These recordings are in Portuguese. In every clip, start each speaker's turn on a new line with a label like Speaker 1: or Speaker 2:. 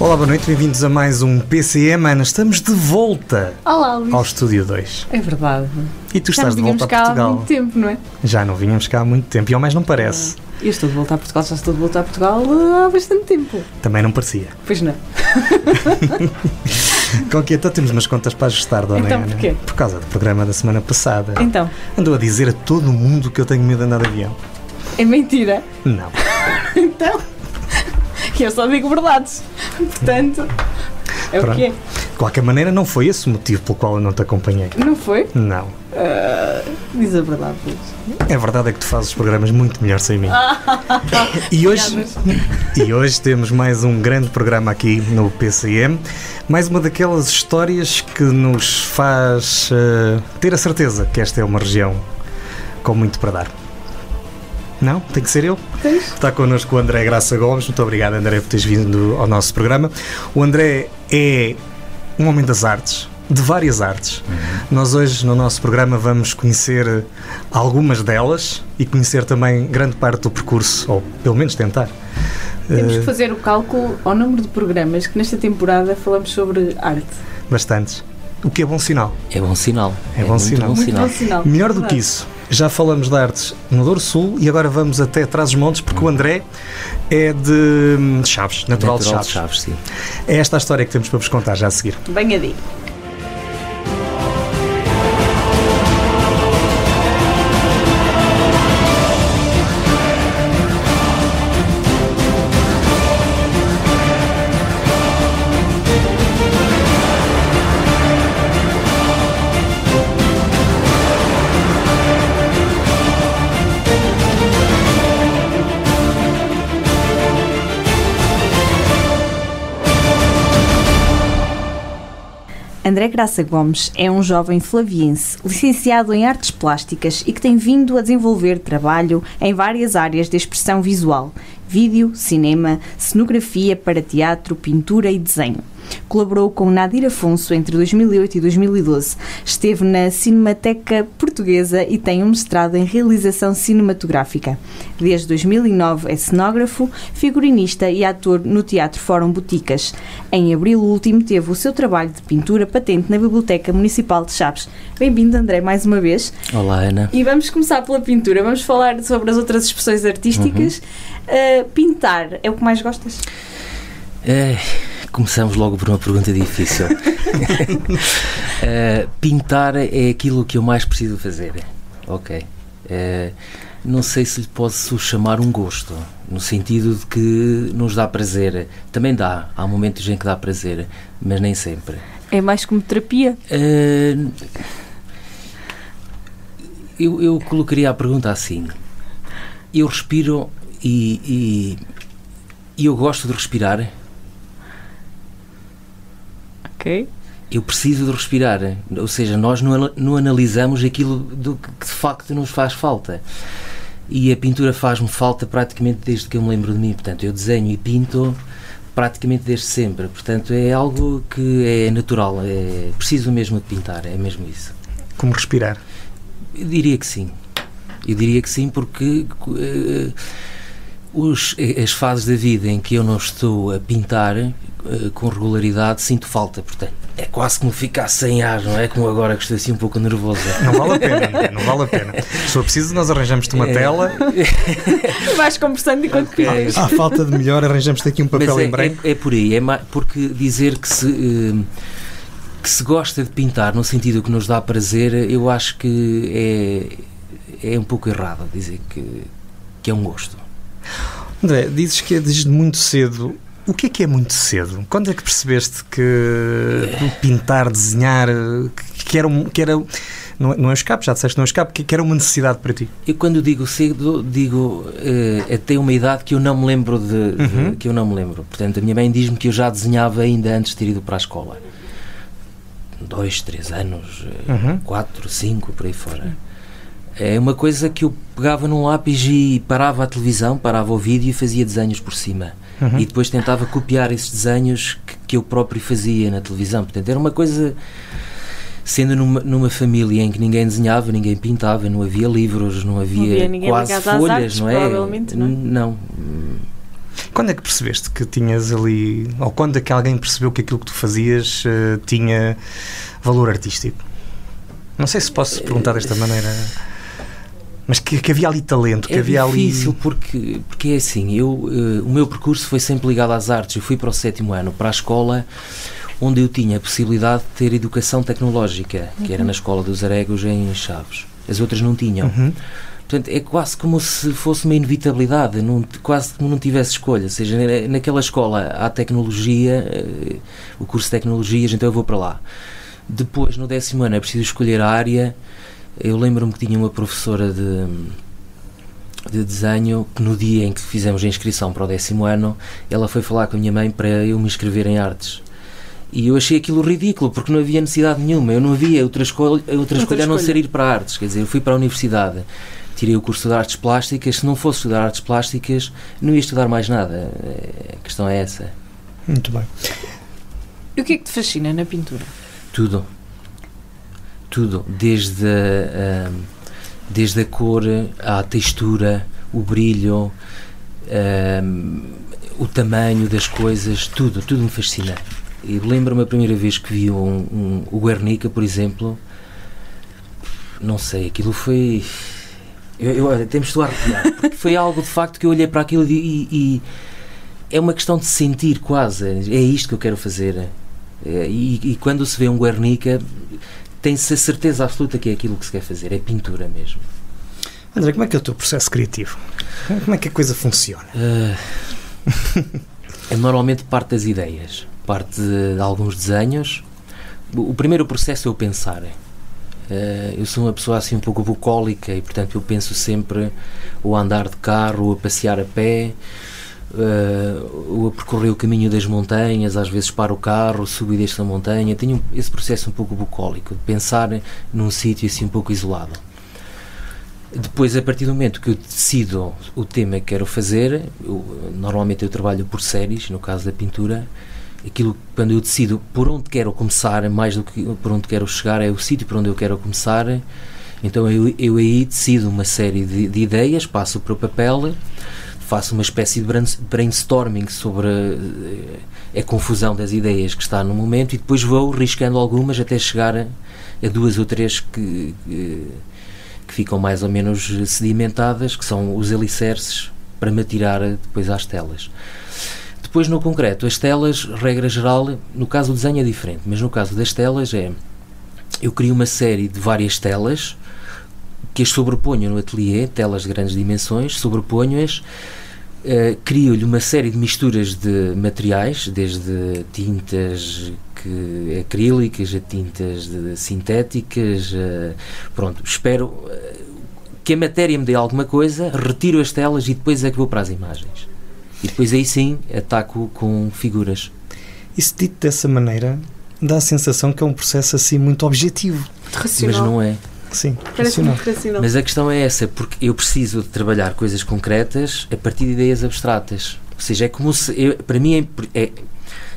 Speaker 1: Olá, boa noite, bem-vindos a mais um PCM. Ana, estamos de volta
Speaker 2: Olá, Luís.
Speaker 1: ao Estúdio 2.
Speaker 2: É verdade.
Speaker 1: E tu
Speaker 2: Já
Speaker 1: estás de volta a
Speaker 2: cá há
Speaker 1: Portugal.
Speaker 2: muito tempo, não é?
Speaker 1: Já não vínhamos cá há muito tempo e ao mais não parece.
Speaker 2: Eu estou de volta a Portugal, já estou de volta a Portugal uh, há bastante tempo.
Speaker 1: Também não parecia.
Speaker 2: Pois não.
Speaker 1: Com que então temos umas contas para ajustar, dona
Speaker 2: Então,
Speaker 1: Ana.
Speaker 2: porquê?
Speaker 1: Por causa do programa da semana passada.
Speaker 2: Então,
Speaker 1: Andou a dizer a todo mundo que eu tenho medo de andar de avião.
Speaker 2: é mentira.
Speaker 1: Não.
Speaker 2: Então, eu só digo verdades. Portanto, é
Speaker 1: Pronto.
Speaker 2: o que é.
Speaker 1: De qualquer maneira, não foi esse o motivo pelo qual eu não te acompanhei.
Speaker 2: Não foi?
Speaker 1: Não.
Speaker 2: Uh, diz a verdade, Luís.
Speaker 1: É verdade é que tu fazes os programas muito melhor sem mim. e, hoje, e hoje temos mais um grande programa aqui no PCM. Mais uma daquelas histórias que nos faz eh, ter a certeza que esta é uma região com muito para dar. Não? Tem que ser eu?
Speaker 2: Tens?
Speaker 1: Está connosco o André Graça Gomes. Muito obrigado, André, por teres vindo ao nosso programa. O André é um homem das artes, de várias artes. Nós hoje, no nosso programa, vamos conhecer algumas delas e conhecer também grande parte do percurso, ou pelo menos tentar.
Speaker 2: Temos
Speaker 1: Eh,
Speaker 2: que fazer o cálculo ao número de programas que nesta temporada falamos sobre arte.
Speaker 1: bastantes. O que é bom sinal.
Speaker 3: É bom sinal.
Speaker 1: É bom
Speaker 3: muito
Speaker 1: sinal.
Speaker 3: Bom
Speaker 2: Muito
Speaker 3: sinal.
Speaker 2: bom sinal.
Speaker 1: Melhor do que isso, já falamos de artes no Douro Sul e agora vamos até Trás-os-Montes, porque o André é de hum, Chaves, natural, de
Speaker 3: Natural
Speaker 1: Chaves.
Speaker 3: sim.
Speaker 1: É esta a história que temos para vos contar já a seguir.
Speaker 2: Venha daí. André Graça Gomes é um jovem flaviense, licenciado em artes plásticas e que tem vindo a desenvolver trabalho em várias áreas de expressão visual: vídeo, cinema, cenografia para teatro, pintura e desenho. Colaborou com Nadir Afonso entre 2008 e 2012. Esteve na Cinemateca Portuguesa e tem um mestrado em realização cinematográfica. Desde 2009 é cenógrafo, figurinista e ator no Teatro Fórum Boticas. Em abril último teve o seu trabalho de pintura patente na Biblioteca Municipal de Chaves. Bem-vindo, André, mais uma vez.
Speaker 3: Olá, Ana.
Speaker 2: E vamos começar pela pintura. Vamos falar sobre as outras expressões artísticas. Uh, pintar é o que mais gostas?
Speaker 3: Eh, começamos logo por uma pergunta difícil. Eh, pintar é aquilo que eu mais preciso fazer. Ok. Eh, não sei se lhe posso chamar um gosto, no sentido de que nos dá prazer. Também dá, há momentos em que dá prazer, mas nem sempre.
Speaker 2: É mais como terapia?
Speaker 3: Eh, eu, eu colocaria a pergunta assim. Eu respiro e, e, e eu gosto de respirar.
Speaker 2: Ok.
Speaker 3: Eu preciso de respirar. Ou seja, nós não, não analisamos aquilo do que de facto nos faz falta. E a pintura faz-me falta praticamente desde que eu me lembro de mim. Portanto, eu desenho e pinto praticamente desde sempre. Portanto, é algo que é natural. É preciso mesmo de pintar. É mesmo isso.
Speaker 1: Como respirar.
Speaker 3: Eu diria que sim. Eu diria que sim, porque eh, os, as fases da vida em que eu não estou a pintar eh, com regularidade sinto falta. Portanto, é quase como ficar sem ar, não é? Como agora que estou assim um pouco nervosa.
Speaker 1: Não vale a pena, não vale a pena. Se for preciso, nós arranjamos-te uma
Speaker 3: É.
Speaker 1: tela.
Speaker 2: Vais conversando enquanto
Speaker 3: Ok.
Speaker 2: pintas.
Speaker 1: À falta de melhor, arranjamos-te aqui um papel
Speaker 3: Mas é,
Speaker 1: em branco.
Speaker 3: é, é por aí, é porque dizer que se, eh, que se gosta de pintar no sentido que nos dá prazer, eu acho que é, é um pouco errado dizer que, que é um gosto.
Speaker 1: André, dizes que é desde muito cedo. O que é que é muito cedo? Quando é que percebeste que pintar, desenhar, que era, que era não, é- não é um escape, já disseste não é um escape, que era uma necessidade para ti?
Speaker 3: Eu quando digo cedo, digo eh, até uma idade que eu não me lembro de, de-
Speaker 1: Uhum.
Speaker 3: que eu não me lembro. Portanto, a minha mãe diz-me que eu já desenhava ainda antes de ter ido para a escola. Dois, três anos, eh,
Speaker 1: Uhum.
Speaker 3: quatro, cinco, por aí fora. É uma coisa que eu pegava num lápis e parava a televisão, parava o vídeo e fazia desenhos por cima.
Speaker 1: Uhum.
Speaker 3: E depois tentava copiar esses desenhos que, que eu próprio fazia na televisão. Portanto, era uma coisa. Sendo numa, numa família em que ninguém desenhava, ninguém pintava, não havia livros, não havia,
Speaker 2: havia ninguém
Speaker 3: quase folhas,
Speaker 2: artes,
Speaker 3: não é?
Speaker 2: provavelmente, não é?
Speaker 3: Não.
Speaker 1: Quando é que percebeste que tinhas ali, ou quando é que alguém percebeu que aquilo que tu fazias uh, tinha valor artístico? Não sei se posso perguntar desta maneira. Mas que, que havia ali talento, que
Speaker 3: é
Speaker 1: havia
Speaker 3: difícil
Speaker 1: ali.
Speaker 3: porque, porque é assim, eu, uh, o meu percurso foi sempre ligado às artes. Eu fui para o sétimo ano, para a escola onde eu tinha a possibilidade de ter educação tecnológica, uhum. que era na escola dos Aregos em Chaves. As outras não tinham. Uhum. Portanto, é quase como se fosse uma inevitabilidade, não, quase como não tivesse escolha. Ou seja, naquela escola há tecnologia, eh, o curso de tecnologias, então eu vou para lá. Depois, no décimo ano, é preciso escolher a área. Eu lembro-me que tinha uma professora de, de desenho que no dia em que fizemos a inscrição para o décimo ano, ela foi falar com a minha mãe para eu me inscrever em artes. E eu achei aquilo ridículo, porque não havia necessidade nenhuma. Eu não havia outra escolha, outra, outra escolha a não ser ir para artes. Quer dizer, eu fui para a universidade, tirei o curso de artes plásticas. Se não fosse estudar artes plásticas, não ia estudar mais nada. A questão é essa.
Speaker 1: Muito bem.
Speaker 2: E o que é que te fascina na pintura?
Speaker 3: Tudo. Tudo. Desde a, desde a cor, à textura, o brilho, o tamanho das coisas, tudo. Tudo me fascina. E lembro-me a primeira vez que vi um, um, o Guernica, por exemplo, não sei, aquilo foi. Eu, eu, temos de arrepiar, porque foi algo de facto que eu olhei para aquilo e, e, e, é uma questão de sentir quase. É isto que eu quero fazer. É, e, e, quando se vê um Guernica, tem-se a certeza absoluta que é aquilo que se quer fazer, é pintura mesmo.
Speaker 1: André, como é que é o teu processo criativo? Como é que a coisa funciona? Uh,
Speaker 3: é normalmente parte das ideias parte de, de alguns desenhos. O, o primeiro processo é o pensar. Uh, eu sou uma pessoa assim um pouco bucólica e, portanto, eu penso sempre o andar de carro, ou a passear a pé, uh, percorrer o caminho das montanhas, às vezes para o carro, subo e desço a montanha. Tenho esse processo um pouco bucólico, de pensar num sítio assim um pouco isolado. Depois, a partir do momento que eu decido o tema que quero fazer, eu, normalmente eu trabalho por séries, no caso da pintura, aquilo quando eu decido por onde quero começar, mais do que por onde quero chegar, é o sítio por onde eu quero começar. Então eu, eu aí decido uma série de, de ideias, passo para o papel, faço uma espécie de brainstorming sobre a, eh, a, confusão das ideias que está no momento e depois vou riscando algumas até chegar a, duas ou três que, que, que ficam mais ou menos sedimentadas, que são os alicerces para me atirar depois às telas. Depois, no concreto, as telas, regra geral, no caso do desenho é diferente, mas no caso das telas é. Eu crio uma série de várias telas que as sobreponho no ateliê, telas de grandes dimensões, sobreponho-as, uh, crio-lhe uma série de misturas de materiais, desde tintas que, acrílicas a tintas de, sintéticas, uh, pronto, espero uh, que a matéria me dê alguma coisa, retiro as telas e depois é que vou para as imagens. E depois aí sim ataco com figuras.
Speaker 1: Isso dito dessa maneira dá a sensação que é um processo assim muito objetivo.
Speaker 3: Racional. Mas não é.
Speaker 1: Sim,
Speaker 2: racional. racional.
Speaker 3: Mas a questão é essa, porque eu preciso de trabalhar coisas concretas a partir de ideias abstratas. Ou seja, é como se. Eu, para mim, é, é,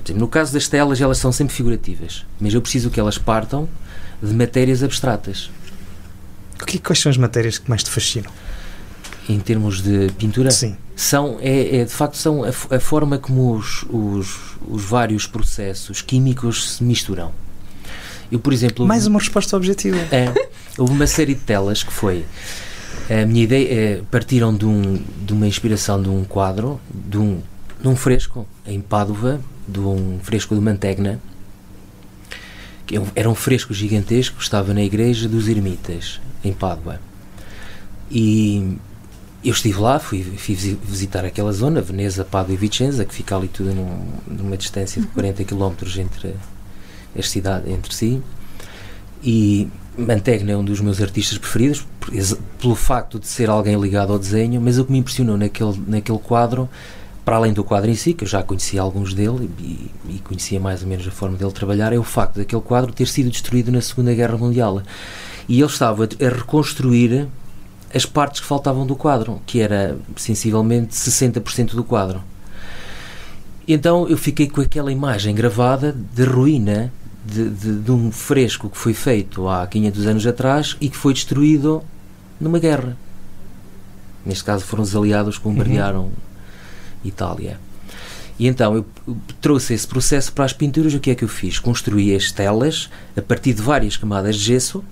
Speaker 3: exemplo, no caso das telas, elas são sempre figurativas, mas eu preciso que elas partam de matérias abstratas.
Speaker 1: O que, quais são as matérias que mais te fascinam?
Speaker 3: em termos de pintura
Speaker 1: Sim.
Speaker 3: são é, é de facto são a, a forma como os, os, os, vários processos químicos se misturam eu por exemplo
Speaker 1: mais uma resposta objetiva.
Speaker 3: É, houve uma série de telas que foi a minha ideia é, partiram de, um, de uma inspiração de um quadro de um, de um fresco em Pádua de um fresco de Mantegna que é era um fresco gigantesco estava na igreja dos ermitas em Pádua. E eu estive lá, fui, fui visitar aquela zona, Veneza, Pádua e Vicenza, que fica ali tudo num, numa distância de 40 km entre as cidades entre si. E Mantegna é um dos meus artistas preferidos, pelo facto de ser alguém ligado ao desenho, mas o que me impressionou naquele, naquele quadro, para além do quadro em si, que eu já conhecia alguns dele e, e conhecia mais ou menos a forma dele trabalhar, é o facto daquele quadro ter sido destruído na Segunda Guerra Mundial. E ele estava a reconstruir as partes que faltavam do quadro, que era sensivelmente 60% do quadro. Então eu fiquei com aquela imagem gravada de ruína de, de, de, um fresco que foi feito há 500 anos atrás e que foi destruído numa guerra. Neste caso foram os aliados que bombardearam uhum. Itália. E então eu trouxe esse processo para as pinturas. O que é que eu fiz? Construí as telas a partir de várias camadas de gesso,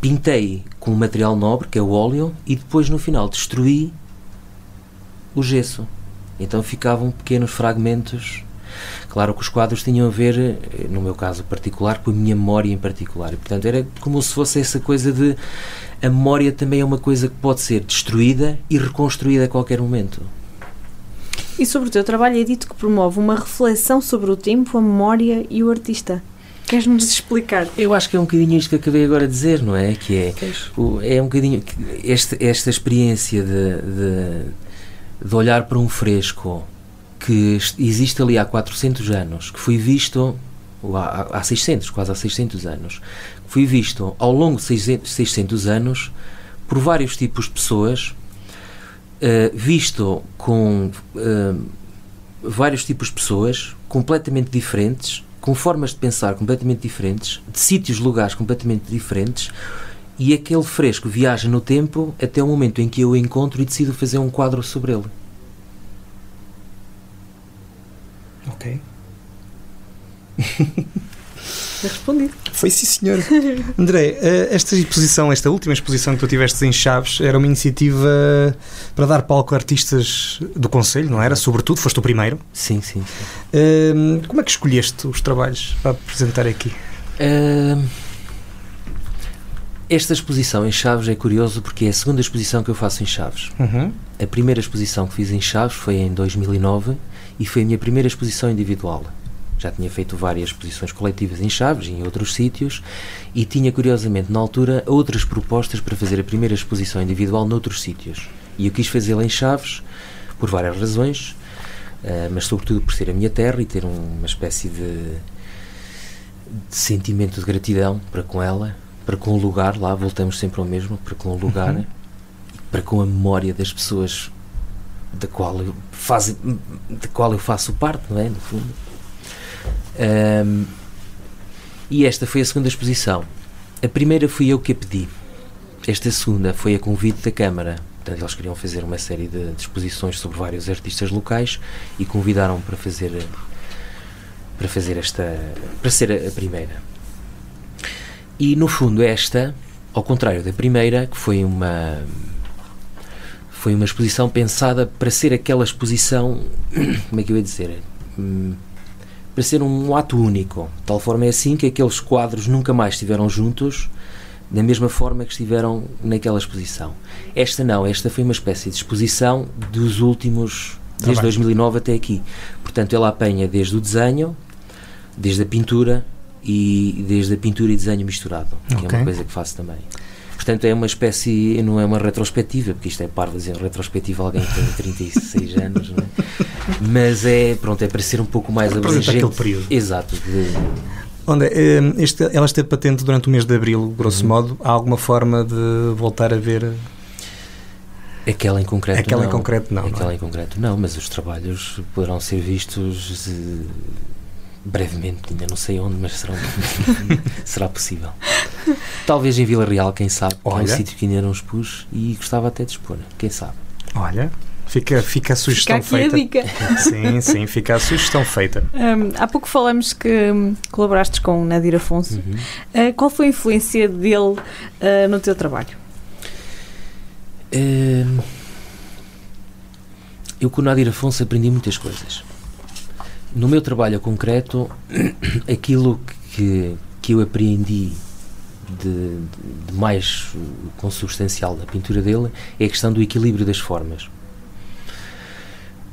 Speaker 3: pintei com um material nobre, que é o óleo, e depois no final destruí o gesso. Então ficavam pequenos fragmentos. Claro que os quadros tinham a ver, no meu caso particular, com a minha memória em particular. E, portanto, era como se fosse essa coisa de. A memória também é uma coisa que pode ser destruída e reconstruída a qualquer momento.
Speaker 2: E sobre o teu trabalho é dito que promove uma reflexão sobre o tempo, a memória e o artista. Queres-nos explicar?
Speaker 3: Eu acho que é um bocadinho isto que acabei agora de dizer, não é? Que é, o, é um bocadinho este, esta experiência de, de, de, olhar para um fresco que existe ali há 400 anos, que foi visto há, há 600, quase há 600 anos, que foi visto ao longo de 600, 600 anos por vários tipos de pessoas, uh, visto com uh, vários tipos de pessoas completamente diferentes, com formas de pensar completamente diferentes, de sítios, lugares completamente diferentes, e aquele fresco viaja no tempo até o momento em que eu o encontro e decido fazer um quadro sobre ele.
Speaker 1: Ok.
Speaker 2: Foi respondido.
Speaker 1: Foi sim, senhor. André, eh, esta exposição, esta última exposição que tu tiveste em Chaves, era uma iniciativa para dar palco a artistas do Conselho, não era? Sobretudo, foste o primeiro.
Speaker 3: Sim, sim. sim.
Speaker 1: Uh, como é que escolheste os trabalhos para apresentar aqui? Uh,
Speaker 3: esta exposição em Chaves é curioso porque é a segunda exposição que eu faço em Chaves. Uhum. A primeira exposição que fiz em Chaves foi em 2009 e foi a minha primeira exposição individual. Já tinha feito várias exposições coletivas em Chaves e em outros sítios e tinha, curiosamente, na altura, outras propostas para fazer a primeira exposição individual noutros sítios. E eu quis fazê-la em Chaves por várias razões, uh, mas sobretudo por ser a minha terra e ter uma espécie de, de, sentimento de gratidão para com ela, para com o lugar, lá voltamos sempre ao mesmo, para com o lugar, uhum. para com a memória das pessoas da qual eu, faz, da qual eu faço parte, não é? No fundo. Um, e esta foi a segunda exposição. A primeira fui eu que a pedi. Esta segunda foi a convite da Câmara. Portanto, eles queriam fazer uma série de, de exposições sobre vários artistas locais e convidaram para fazer para fazer esta para ser a, a primeira. E no fundo esta, ao contrário da primeira, que foi uma foi uma exposição pensada para ser aquela exposição, como é que eu ia dizer? Hum, para ser um ato único. De tal forma é assim que aqueles quadros nunca mais estiveram juntos da mesma forma que estiveram naquela exposição. Esta não, esta foi uma espécie de exposição dos últimos, desde 2009 até aqui. Portanto, ela apanha desde o desenho, desde a pintura e desde a pintura e desenho misturado, que okay. é uma coisa que faço também. Portanto, é uma espécie, não é uma retrospectiva, porque isto é parvo dizer retrospectiva alguém que tem 36 anos, não é? Mas é, pronto, é para ser um pouco mais abrangente.
Speaker 1: aquele período.
Speaker 3: Exato. De...
Speaker 1: Onde, eh, este, ela esteve patente durante o mês de Abril, grosso uhum. modo. Há alguma forma de voltar a ver...
Speaker 3: Aquela em concreto
Speaker 1: Aquela
Speaker 3: não.
Speaker 1: em concreto não.
Speaker 3: Aquela
Speaker 1: não é?
Speaker 3: em concreto não, mas os trabalhos poderão ser vistos brevemente, ainda não sei onde, mas será, será possível. Talvez em Vila Real, quem sabe, Olha. é um sítio que ainda não expus e gostava até de expor, quem sabe.
Speaker 1: Olha, Fica, fica a sugestão
Speaker 2: fica aqui
Speaker 1: feita.
Speaker 2: A dica.
Speaker 1: Sim, sim, fica a sugestão feita.
Speaker 2: Um, há pouco falamos que um, colaboraste com o Nadir Afonso. Uhum. Uh, qual foi a influência dele uh, no teu trabalho?
Speaker 3: Uh, eu com o Nadir Afonso aprendi muitas coisas no meu trabalho concreto, aquilo que, que eu aprendi de, de, mais consubstancial da pintura dele é a questão do equilíbrio das formas.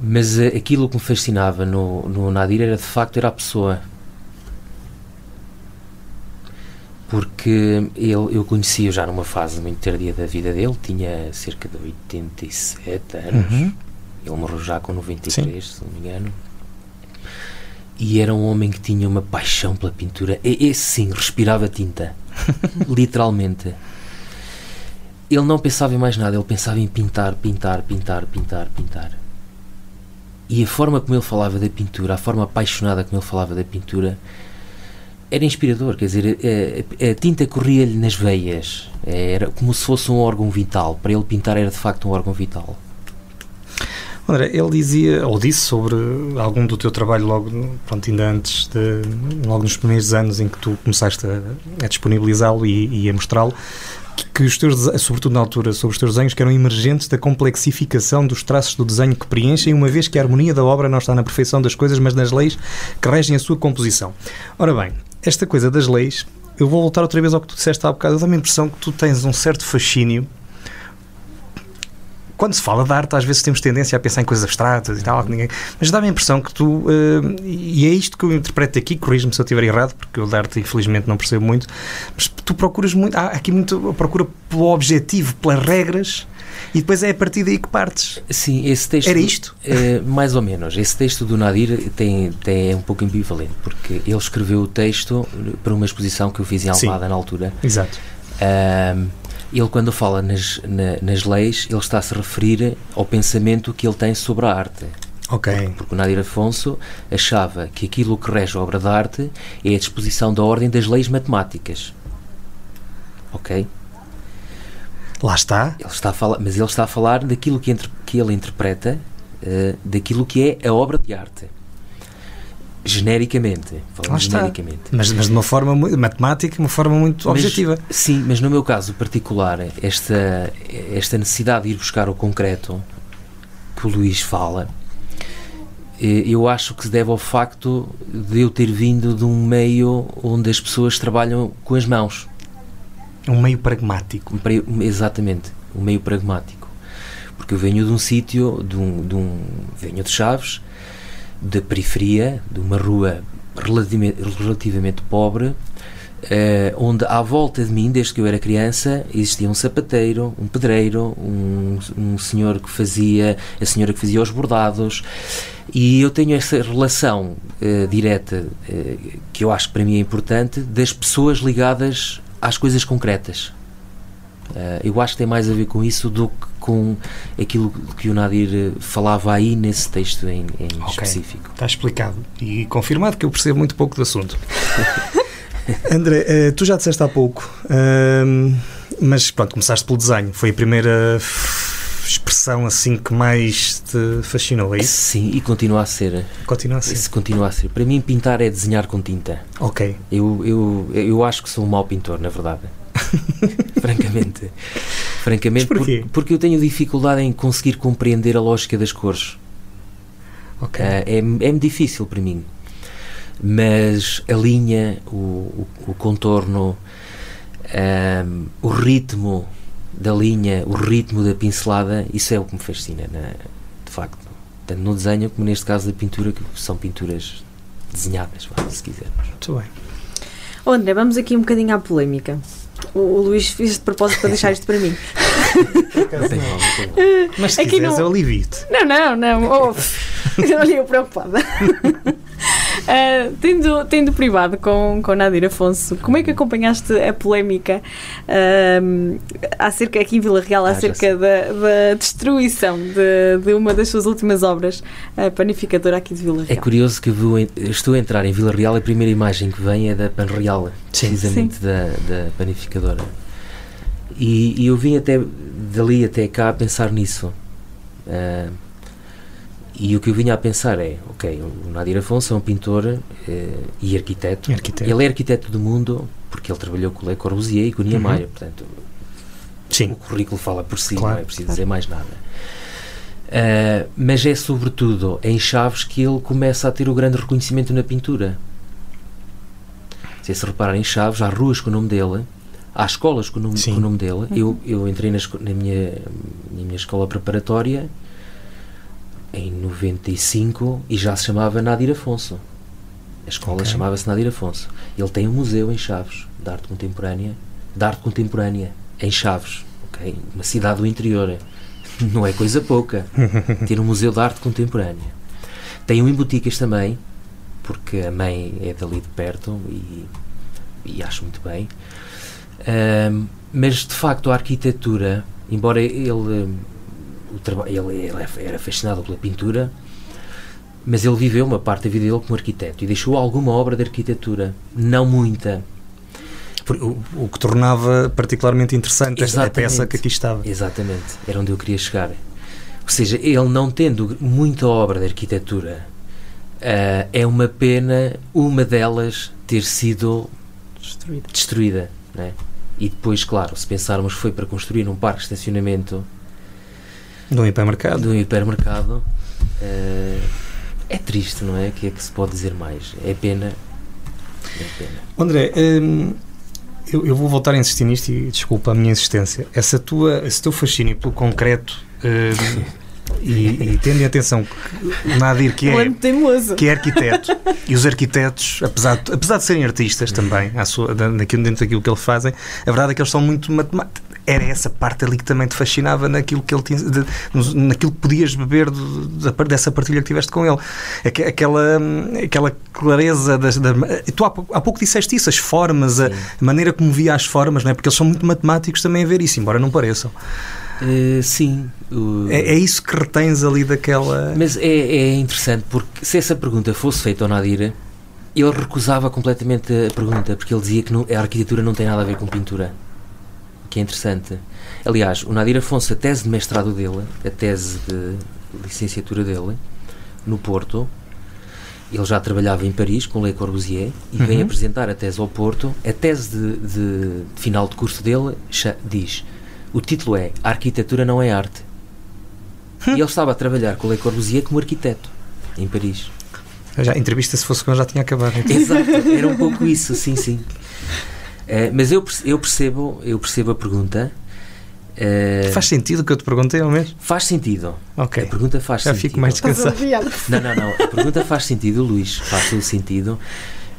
Speaker 3: Mas uh, aquilo que me fascinava no, no Nadir era de facto era a pessoa. Porque ele, eu conhecia já numa fase muito tardia da vida dele, tinha cerca de 87 anos. Uhum. Ele morreu já com 93, Sim. se não me engano e era um homem que tinha uma paixão pela pintura. E, esse sim, respirava tinta. Literalmente. Ele não pensava em mais nada, ele pensava em pintar, pintar, pintar, pintar, pintar. E a forma como ele falava da pintura, a forma apaixonada como ele falava da pintura, era inspirador. Quer dizer, a, a tinta corria-lhe nas veias. Era como se fosse um órgão vital. Para ele pintar era de facto um órgão vital.
Speaker 1: André, ele dizia, ou disse sobre algum do teu trabalho logo, pronto, ainda antes, de, logo nos primeiros anos em que tu começaste a, a disponibilizá-lo e, e a mostrá-lo, que, que os teus, sobretudo na altura, sobre os teus desenhos, que eram emergentes da complexificação dos traços do desenho que preenchem, uma vez que a harmonia da obra não está na perfeição das coisas, mas nas leis que regem a sua composição. Ora bem, esta coisa das leis, eu vou voltar outra vez ao que tu disseste há bocado, eu dou-me a impressão que tu tens um certo fascínio quando se fala de arte, às vezes temos tendência a pensar em coisas abstratas e tal, ninguém, mas dá-me a impressão que tu, uh, e é isto que eu interpreto aqui, corrijo-me se eu estiver errado, porque eu de arte infelizmente não percebo muito, mas tu procuras muito, há aqui muito procura pelo objetivo, pelas regras. E depois é a partir daí que partes.
Speaker 3: Sim, esse texto.
Speaker 1: Era isto?
Speaker 3: É, mais ou menos. Esse texto do Nadir tem, tem, é um pouco ambivalente, porque ele escreveu o texto para uma exposição que eu fiz em Almada Sim, na altura.
Speaker 1: Exato.
Speaker 3: Um, ele, quando fala nas, na, nas leis, ele está-se a referir ao pensamento que ele tem sobre a arte.
Speaker 1: Ok.
Speaker 3: Porque, porque o Nadir Afonso achava que aquilo que rege a obra de arte é a disposição da ordem das leis matemáticas. Ok?
Speaker 1: Lá está.
Speaker 3: Ele está a falar, mas ele está a falar daquilo que, entre, que ele interpreta, uh, daquilo que é a obra de arte genericamente. Falando genericamente.
Speaker 1: Mas, mas de uma forma muito, matemática, uma forma muito
Speaker 3: mas,
Speaker 1: objetiva.
Speaker 3: Sim, mas no meu caso particular, esta, esta necessidade de ir buscar o concreto que o Luís fala, eh, eu acho que se deve ao facto de eu ter vindo de um meio onde as pessoas trabalham com as mãos.
Speaker 1: Um meio pragmático.
Speaker 3: Um, exatamente, um meio pragmático. Porque eu venho de um sítio, de um, de um, venho de Chaves, da periferia, de uma rua relativamente, relativamente pobre, Uh, onde à volta de mim, desde que eu era criança, existia um sapateiro, um pedreiro, um, um senhor que fazia, a senhora que fazia os bordados, e eu tenho essa relação uh, direta, uh, que eu acho que para mim é importante, das pessoas ligadas às coisas concretas. Eu acho que tem mais a ver com isso do que com aquilo que o Nadir eh, falava aí nesse texto em, em okay. específico.
Speaker 1: Está explicado e confirmado que eu percebo muito pouco do assunto. André, eh, tu já disseste há pouco, ehm, mas pronto, começaste pelo desenho, foi a primeira expressão assim que mais te fascinou, é isso?
Speaker 3: Sim, e continua a ser.
Speaker 1: Continua a ser.
Speaker 3: Isso continua a ser. Para mim, pintar é desenhar com tinta.
Speaker 1: Ok.
Speaker 3: Eu, eu, eu acho que sou um mau pintor, na verdade. Francamente. Francamente,
Speaker 1: por,
Speaker 3: porque eu tenho dificuldade em conseguir compreender a lógica das cores.
Speaker 1: Okay.
Speaker 3: Uh, é, é difícil para mim. Mas a linha, o, o, o contorno, um, o ritmo da linha, o ritmo da pincelada, isso é o que me fascina, na, de facto. Tanto no desenho como neste caso da pintura, que são pinturas desenhadas, se quisermos.
Speaker 1: Muito bem.
Speaker 2: Oh, André, vamos aqui um bocadinho à polémica. O, o Luís fez de propósito para deixar isto para mim.
Speaker 1: Mas se Aqui quiseres, não... eu alivio-te.
Speaker 2: Não, não, não. Oh, olha eu preocupada. Uh, tendo, tendo privado com, com Nadir Afonso, como é que acompanhaste a polémica uh, acerca, aqui em Vila Real ah, acerca da, da, destruição de, de, uma das suas últimas obras, a panificadora aqui de Vila Real?
Speaker 3: É curioso que vou, estou a entrar em Vila Real e a primeira imagem que vem é da Panreal, precisamente Sim. Da, da panificadora. E, e, eu vim até dali até cá a pensar nisso. Uh, e o que eu vinha a pensar é, ok, o Nadir Afonso é um pintor eh, e arquiteto.
Speaker 1: arquiteto.
Speaker 3: Ele é arquiteto do mundo porque ele trabalhou com Le Corbusier e com Niemeyer, uhum. portanto,
Speaker 1: Sim.
Speaker 3: o currículo fala por si, claro, não é preciso claro. dizer mais nada. Uh, mas é sobretudo em Chaves que ele começa a ter o grande reconhecimento na pintura. Se se reparar em Chaves, há ruas com o nome dele, há escolas com o nome, com o nome dele. Uhum. Eu, eu entrei na, na, minha, na minha escola preparatória em 95 e já se chamava Nadir Afonso. A escola okay. chamava-se Nadir Afonso. Ele tem um museu em Chaves de arte contemporânea, de arte contemporânea em Chaves, ok? Uma cidade do interior. Não é coisa pouca. Ter um museu de arte contemporânea. Tem um em Boticas também, porque a mãe é dali de perto e, e acho muito bem. Um, mas de facto a arquitetura, embora ele ele, ele era fascinado pela pintura, mas ele viveu uma parte da vida dele como arquiteto e deixou alguma obra de arquitetura, não muita.
Speaker 1: O, o que tornava particularmente interessante esta peça que aqui estava.
Speaker 3: Exatamente, era onde eu queria chegar. Ou seja, ele não tendo muita obra de arquitetura, uh, é uma pena uma delas ter sido
Speaker 2: Destruída.
Speaker 3: destruída. Né? E depois, claro, se pensarmos que foi para construir um parque de estacionamento
Speaker 1: De um hipermercado.
Speaker 3: de um hipermercado, uh, é triste, não é? O que é que se pode dizer mais? É pena. É pena.
Speaker 1: André, hum, eu, eu vou voltar a insistir nisto e desculpa a minha insistência. Essa tua, esse teu fascínio pelo concreto hum, e, e tendo em atenção que o Nadir, que
Speaker 2: é
Speaker 1: que é arquiteto, e os arquitetos, apesar de, apesar de serem artistas também, à sua, dentro daquilo que eles fazem, a verdade é que eles são muito matemáticos. Era essa parte ali que também te fascinava naquilo que ele tinha, de- naquilo que podias beber do- da dessa partilha que tiveste com ele. Aque- Aquela, hum, aquela clareza das, da, tu há, há pouco disseste isso, as formas, a, a maneira como via as formas, não é? porque eles são muito matemáticos também a ver isso, embora não pareçam.
Speaker 3: Uh, sim. o-
Speaker 1: É, é isso que retens ali daquela.
Speaker 3: Mas é, é interessante porque se essa pergunta fosse feita ao Nadir, ele recusava completamente a pergunta porque ele dizia que não- a arquitetura não tem nada a ver com pintura. Que é interessante. Aliás, o Nadir Afonso, a tese de mestrado dele, a tese de licenciatura dele, no Porto, ele já trabalhava em Paris com Le Corbusier e vem
Speaker 1: Uhum.
Speaker 3: apresentar a tese ao Porto. A tese de, de- de final de curso dele diz: o título é A Arquitetura não é arte. E ele estava a trabalhar com Le Corbusier como arquiteto em Paris.
Speaker 1: Já, a entrevista, se fosse com ele, já tinha acabado. então.
Speaker 3: Exato, era um pouco isso, sim, sim. Eh, mas eu, eu percebo, eu percebo a pergunta. Eh,
Speaker 1: Faz sentido o que eu te perguntei ao mesmo?
Speaker 3: faz sentido.
Speaker 1: Ok.
Speaker 3: A pergunta faz
Speaker 1: Já
Speaker 3: sentido.
Speaker 1: fico mais descansado.
Speaker 3: Não, não, não. A pergunta faz sentido, Luís, faz todo sentido.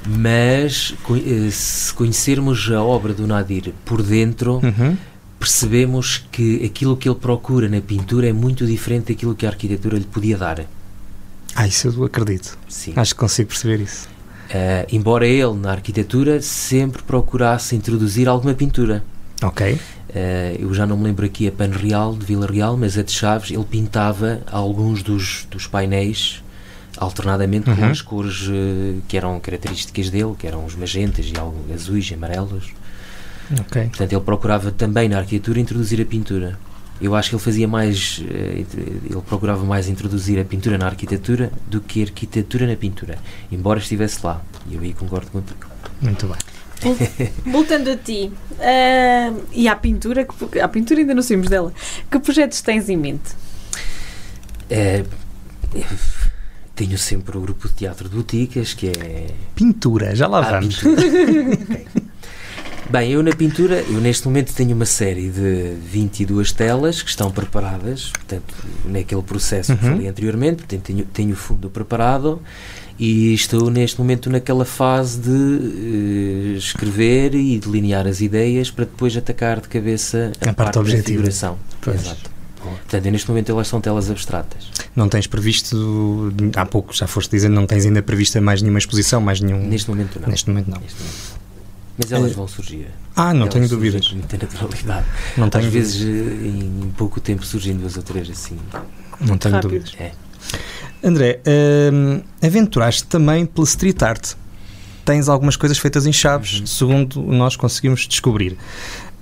Speaker 3: Mas eh, se conhecermos a obra do Nadir por dentro,
Speaker 1: Uhum.
Speaker 3: percebemos que aquilo que ele procura na pintura é muito diferente daquilo que a arquitetura lhe podia dar.
Speaker 1: Ah, isso eu acredito.
Speaker 3: Sim.
Speaker 1: Acho que consigo perceber isso.
Speaker 3: Eh, embora ele, na arquitetura, sempre procurasse introduzir alguma pintura.
Speaker 1: Ok.
Speaker 3: Eh, eu já não me lembro aqui a Pan Real, de Vila Real, mas a de Chaves, ele pintava alguns dos, dos painéis alternadamente com
Speaker 1: Uhum.
Speaker 3: as cores eh, que eram características dele, que eram os magentas e algo azuis e amarelos.
Speaker 1: Ok.
Speaker 3: Portanto, ele procurava também na arquitetura introduzir a pintura. Eu acho que ele fazia mais, eh, ele procurava mais introduzir a pintura na arquitetura do que a arquitetura na pintura, embora estivesse lá. E eu aí concordo contigo.
Speaker 1: Muito bem.
Speaker 2: Voltando a ti ah, e à pintura, que, à pintura ainda não saímos dela. Que projetos tens em mente?
Speaker 3: Eh, tenho sempre o grupo de teatro de boticas, que é
Speaker 1: Pintura, já lá
Speaker 3: Ah,
Speaker 1: vamos.
Speaker 3: Bem, eu na pintura, eu neste momento tenho uma série de 22 telas que estão preparadas, portanto, naquele processo que
Speaker 1: Uhum.
Speaker 3: falei anteriormente, portanto, tenho, tenho o fundo preparado e estou neste momento naquela fase de eh, escrever e delinear as ideias para depois atacar de cabeça a,
Speaker 1: A parte
Speaker 3: da
Speaker 1: objetiva.
Speaker 3: figuração.
Speaker 1: Pois.
Speaker 3: Exato. Portanto, neste momento elas são telas abstratas.
Speaker 1: Não tens previsto, há pouco já foste dizendo, não tens ainda prevista mais nenhuma exposição, mais nenhum.
Speaker 3: Neste momento não.
Speaker 1: Neste momento não.
Speaker 3: Neste momento. Mas elas
Speaker 1: Eh,
Speaker 3: vão surgir.
Speaker 1: Ah, não
Speaker 3: Elas
Speaker 1: tenho dúvidas.
Speaker 3: Com muita naturalidade.
Speaker 1: Não
Speaker 3: Às
Speaker 1: tenho
Speaker 3: vezes,
Speaker 1: dúvidas.
Speaker 3: eh, em pouco tempo, surgem duas ou três assim.
Speaker 1: Não tenho
Speaker 2: Rápido.
Speaker 1: dúvidas.
Speaker 3: É.
Speaker 1: André, hum, aventuraste também pela street art. Tens algumas coisas feitas em chaves,
Speaker 3: Uhum.
Speaker 1: segundo nós conseguimos descobrir.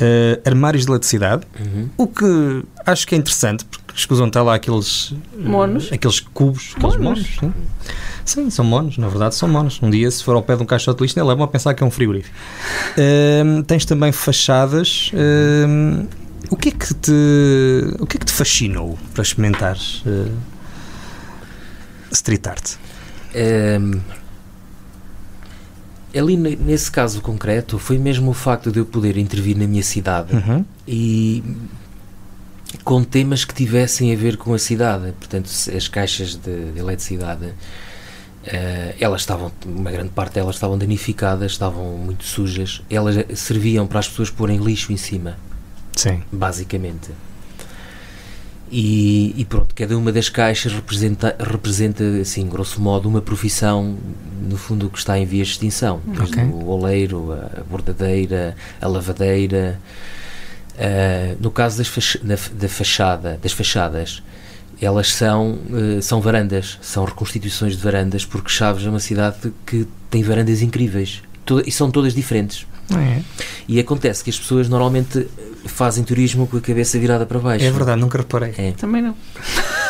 Speaker 1: Uh, armários de eletricidade,
Speaker 3: Uhum.
Speaker 1: o que acho que é interessante, porque escusam até lá aqueles uh,
Speaker 2: Monos.
Speaker 1: aqueles cubos, aqueles
Speaker 2: Monos.
Speaker 1: monos. sim. Sim, são monos, na verdade são monos. Um dia, se for ao pé de um caixote de lixo, nem levam a pensar que é um frigorífico. Hum, tens também fachadas. hum, o que é que te o que é que te fascinou para experimentares uh, street art?
Speaker 3: Ehm, ali ne- nesse caso concreto foi mesmo o facto de eu poder intervir na minha cidade
Speaker 1: Uhum.
Speaker 3: e com temas que tivessem a ver com a cidade. Portanto, as caixas de, de eletricidade, eh, elas estavam, uma grande parte delas estavam danificadas, estavam muito sujas. Elas serviam para as pessoas porem lixo em cima.
Speaker 1: Sim.
Speaker 3: basicamente. E, e pronto, cada uma das caixas representa, representa, assim, grosso modo, uma profissão, no fundo, que está em vias de extinção. Desde
Speaker 1: Ok.
Speaker 3: o oleiro, a bordadeira, a lavadeira. Ah, no caso das, fach- da, da fachada, das fachadas, elas são, eh, são varandas, são reconstituições de varandas, porque Chaves é uma cidade que tem varandas incríveis. Toda- e são todas diferentes.
Speaker 1: É,
Speaker 3: E acontece que as pessoas normalmente fazem turismo com a cabeça virada para baixo.
Speaker 1: é verdade, nunca reparei.
Speaker 3: É.
Speaker 2: Também não.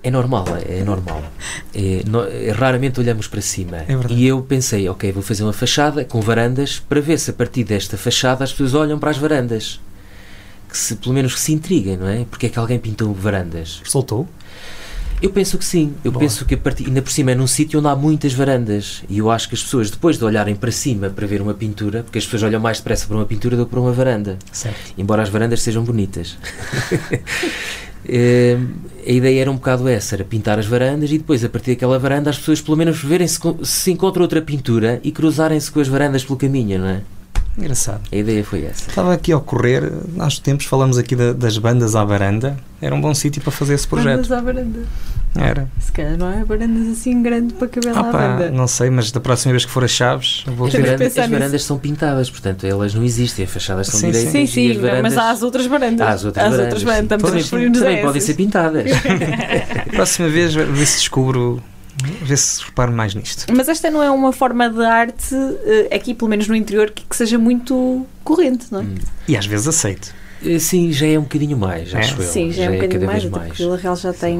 Speaker 3: É normal, é normal. É, no, é, raramente olhamos para cima.
Speaker 1: É
Speaker 3: e eu pensei, ok, vou fazer uma fachada com varandas para ver se a partir desta fachada as pessoas olham para as varandas. Que se, pelo menos que se intriguem, não é? Porque é que alguém pintou varandas?
Speaker 1: Soltou?
Speaker 3: Eu penso que sim. Eu
Speaker 1: Boa.
Speaker 3: penso que a partir, ainda por cima é num sítio onde há muitas varandas. E eu acho que as pessoas, depois de olharem para cima para ver uma pintura, porque as pessoas olham mais depressa para uma pintura do que para uma varanda.
Speaker 1: Certo.
Speaker 3: Embora as varandas sejam bonitas. Eh, a ideia era um bocado essa, era pintar as varandas e depois, a partir daquela varanda, as pessoas pelo menos verem se, se encontram outra pintura e cruzarem-se com as varandas pelo caminho, não é?
Speaker 1: Engraçado.
Speaker 3: A ideia foi essa.
Speaker 1: Estava aqui a ocorrer, há uns tempos falamos aqui da- das bandas à varanda. Era um bom sítio para fazer esse projeto.
Speaker 2: Bandas à varanda.
Speaker 1: Era.
Speaker 2: Se calhar não é varandas assim grande para caber
Speaker 1: Ah,
Speaker 2: lá à
Speaker 1: pá,
Speaker 2: banda.
Speaker 1: não sei, mas da próxima vez que for a Chaves, vou
Speaker 3: As, varandas, as
Speaker 2: nisso.
Speaker 3: varandas são pintadas, portanto elas não existem, as fachadas são
Speaker 1: Sim,
Speaker 3: direitas
Speaker 2: Sim, sim,
Speaker 3: as varandas
Speaker 2: mas há as outras varandas.
Speaker 3: Há as outras
Speaker 2: Há as
Speaker 3: varandas,
Speaker 2: outras varandas.
Speaker 3: também, também podem ser pintadas.
Speaker 1: Da próxima vez, ver se descubro, ver se reparo mais nisto.
Speaker 2: Mas esta não é uma forma de arte, eh, aqui pelo menos no interior, que, que seja muito corrente, não é?
Speaker 3: Hum.
Speaker 1: E às vezes aceito.
Speaker 3: Eh, Sim, já é um bocadinho mais,
Speaker 1: É?
Speaker 3: acho eu.
Speaker 2: Sim, já é um bocadinho mais, porque Vila Real já tem,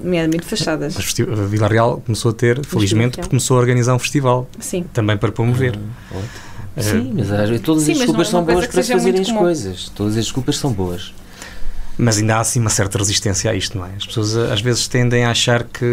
Speaker 2: nomeadamente, fachadas.
Speaker 1: Mas a Vila Real começou a ter, felizmente, porque começou a organizar um festival
Speaker 2: Sim.
Speaker 1: também para promover.
Speaker 3: Ah, ótimo.
Speaker 1: Eh,
Speaker 3: Sim, mas às- todas
Speaker 2: Sim,
Speaker 3: as desculpas
Speaker 2: é
Speaker 3: são boas para se fazerem as coisas. Todas as desculpas são boas.
Speaker 1: Mas ainda há assim uma certa resistência a isto, não é? As pessoas eh, às vezes tendem a achar que.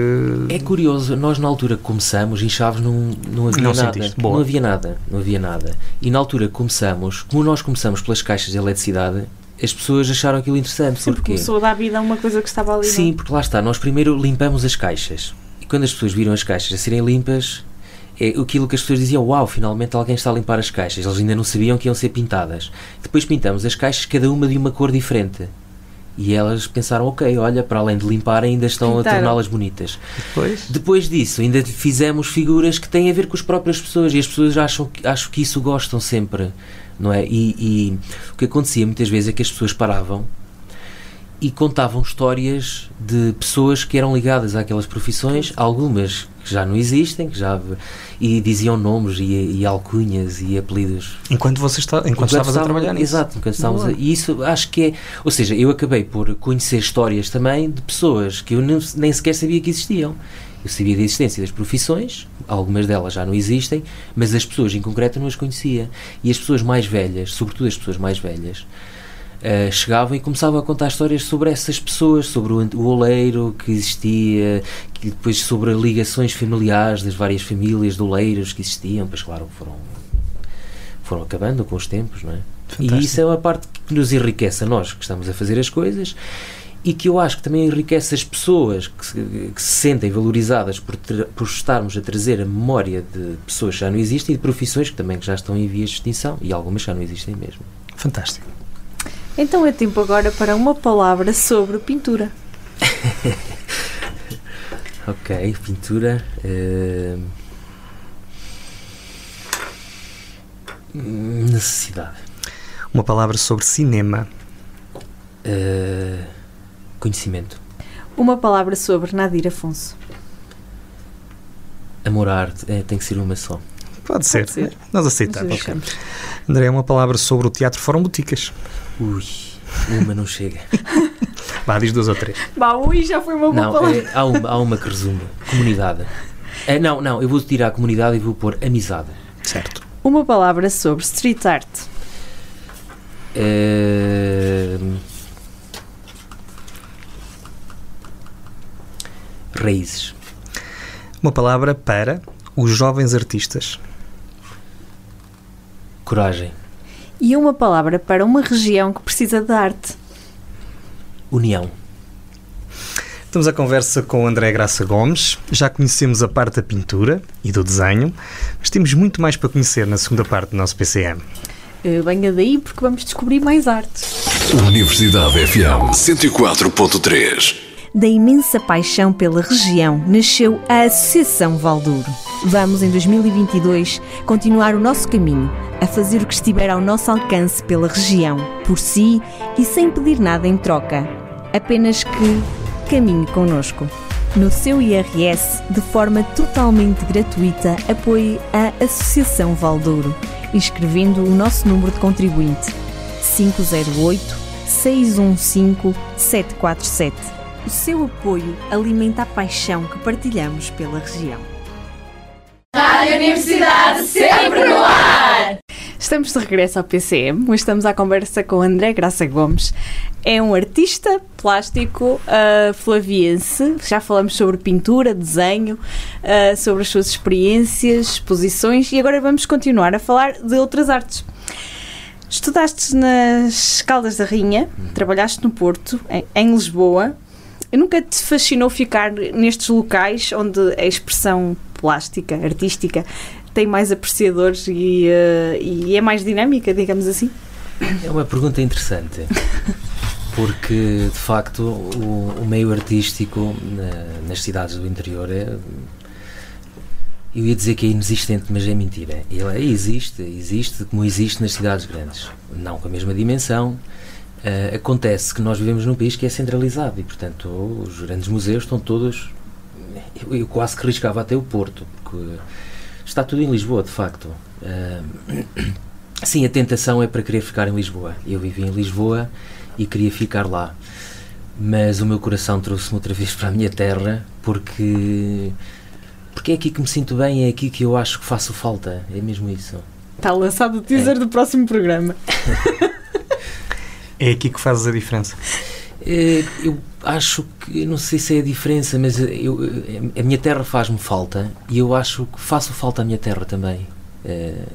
Speaker 3: É curioso, nós na altura que começamos, em Chaves não, não havia
Speaker 1: Não
Speaker 3: nada. Não havia nada, não havia nada. E na altura que começamos, como nós começamos pelas caixas de eletricidade, as pessoas acharam aquilo interessante.
Speaker 2: Sim, porque começou a dar vida a uma coisa que estava ali.
Speaker 3: Sim, porque lá está, nós primeiro limpamos as caixas. E quando as pessoas viram as caixas a serem limpas, é aquilo que as pessoas diziam, uau, finalmente alguém está a limpar as caixas. Eles ainda não sabiam que iam ser pintadas. Depois pintamos as caixas, cada uma de uma cor diferente. E elas pensaram, ok, olha, para além de limpar, ainda estão
Speaker 2: Pintaram.
Speaker 3: a torná-las bonitas.
Speaker 1: Depois.
Speaker 3: Depois disso, ainda fizemos figuras que têm a ver com as próprias pessoas e as pessoas acham que, acham que isso gostam sempre, não é? E, e o que acontecia muitas vezes é que as pessoas paravam e contavam histórias de pessoas que eram ligadas àquelas profissões, algumas que já não existem, que já e diziam nomes e, e alcunhas e apelidos
Speaker 1: Enquanto, você está, enquanto, estavas a trabalhar nisso.
Speaker 3: Exato, enquanto estávamos a. E isso acho que é. Ou seja, eu acabei por conhecer histórias também de pessoas que eu nem, nem sequer sabia que existiam. Eu sabia da existência das profissões, algumas delas já não existem, mas as pessoas em concreto não as conhecia. E as pessoas mais velhas, sobretudo as pessoas mais velhas, eh, chegavam e começavam a contar histórias sobre essas pessoas, sobre o, o oleiro que existia, que depois sobre ligações familiares das várias famílias de oleiros que existiam, pois claro, foram, foram acabando com os tempos, não é? E
Speaker 1: Fantástico.
Speaker 3: isso é uma parte que nos enriquece a nós que estamos a fazer as coisas e que eu acho que também enriquece as pessoas que se, que se sentem valorizadas por, tra- por estarmos a trazer a memória de pessoas que já não existem e de profissões que também já estão em vias de extinção e algumas já não existem mesmo.
Speaker 1: Fantástico.
Speaker 2: Então é tempo agora para uma palavra sobre pintura.
Speaker 3: Ok, pintura. eh, necessidade.
Speaker 1: Uma palavra sobre cinema.
Speaker 3: Eh, conhecimento.
Speaker 2: Uma palavra sobre Nadir Afonso.
Speaker 3: Amor à arte. É, tem que ser uma só.
Speaker 1: Pode ser.
Speaker 2: ser.
Speaker 1: Nós aceitamos.
Speaker 2: Deixamos.
Speaker 1: André, uma palavra sobre o Teatro Fórum Boticas.
Speaker 3: Ui, uma não chega.
Speaker 1: Vá, diz duas ou três.
Speaker 2: Bah, ui, já foi uma boa
Speaker 3: Não,
Speaker 2: palavra.
Speaker 3: é, há, uma, há uma que resume. Comunidade. É, não, não, eu vou tirar a comunidade e vou pôr amizade.
Speaker 1: Certo.
Speaker 2: Uma palavra sobre street art.
Speaker 3: Eh, raízes.
Speaker 1: Uma palavra para os jovens artistas.
Speaker 3: Coragem.
Speaker 2: E uma palavra para uma região que precisa de arte.
Speaker 3: União.
Speaker 1: Estamos a conversa com o André Graça Gomes. Já conhecemos a parte da pintura e do desenho, mas temos muito mais para conhecer na segunda parte do nosso PCM.
Speaker 2: Eh, Venha daí porque vamos descobrir mais arte.
Speaker 4: Universidade FM 104.3.
Speaker 2: Da imensa paixão pela região nasceu a Associação Valdouro. Vamos, em 2022, continuar o nosso caminho, a fazer o que estiver ao nosso alcance pela região, por si e sem pedir nada em troca. Apenas que caminhe connosco. No seu IRS, de forma totalmente gratuita, apoie a Associação Valdouro, inscrevendo o nosso número de contribuinte 508 615 747 O seu apoio alimenta a paixão que partilhamos pela região.
Speaker 5: Rádio Universidade sempre no ar!
Speaker 2: Estamos de regresso ao PCM, estamos à conversa com André Graça Gomes. É um artista plástico uh, flaviense. Já falamos sobre pintura, desenho, uh, sobre as suas experiências, exposições e agora vamos continuar a falar de outras artes. Estudaste nas Caldas da Rainha, trabalhaste no Porto, em, em Lisboa. Nunca te fascinou ficar nestes locais onde a expressão plástica, artística, tem mais apreciadores e, uh, e é mais dinâmica, digamos assim?
Speaker 3: É uma pergunta interessante. Porque, de facto, o, o meio artístico na, nas cidades do interior é. Eu ia dizer que é inexistente, mas é mentira. Ele é, existe, existe como existe nas cidades grandes. Não com a mesma dimensão. Uh, acontece que nós vivemos num país que é centralizado e, portanto, os grandes museus estão todos. Eu, eu quase que riscava até o Porto, porque Está tudo em Lisboa, de facto. Uh, sim, a tentação é para querer ficar em Lisboa. Eu vivi em Lisboa e queria ficar lá. Mas o meu coração trouxe-me outra vez para a minha terra porque porque é aqui que me sinto bem, é aqui que eu acho que faço falta. É mesmo isso.
Speaker 2: Está lançado o teaser é. do próximo programa.
Speaker 1: é aqui que fazes a diferença.
Speaker 3: Eh, eu acho que, não sei se é a diferença, mas eu, a minha terra faz-me falta e eu acho que faço falta à minha terra também. Eh,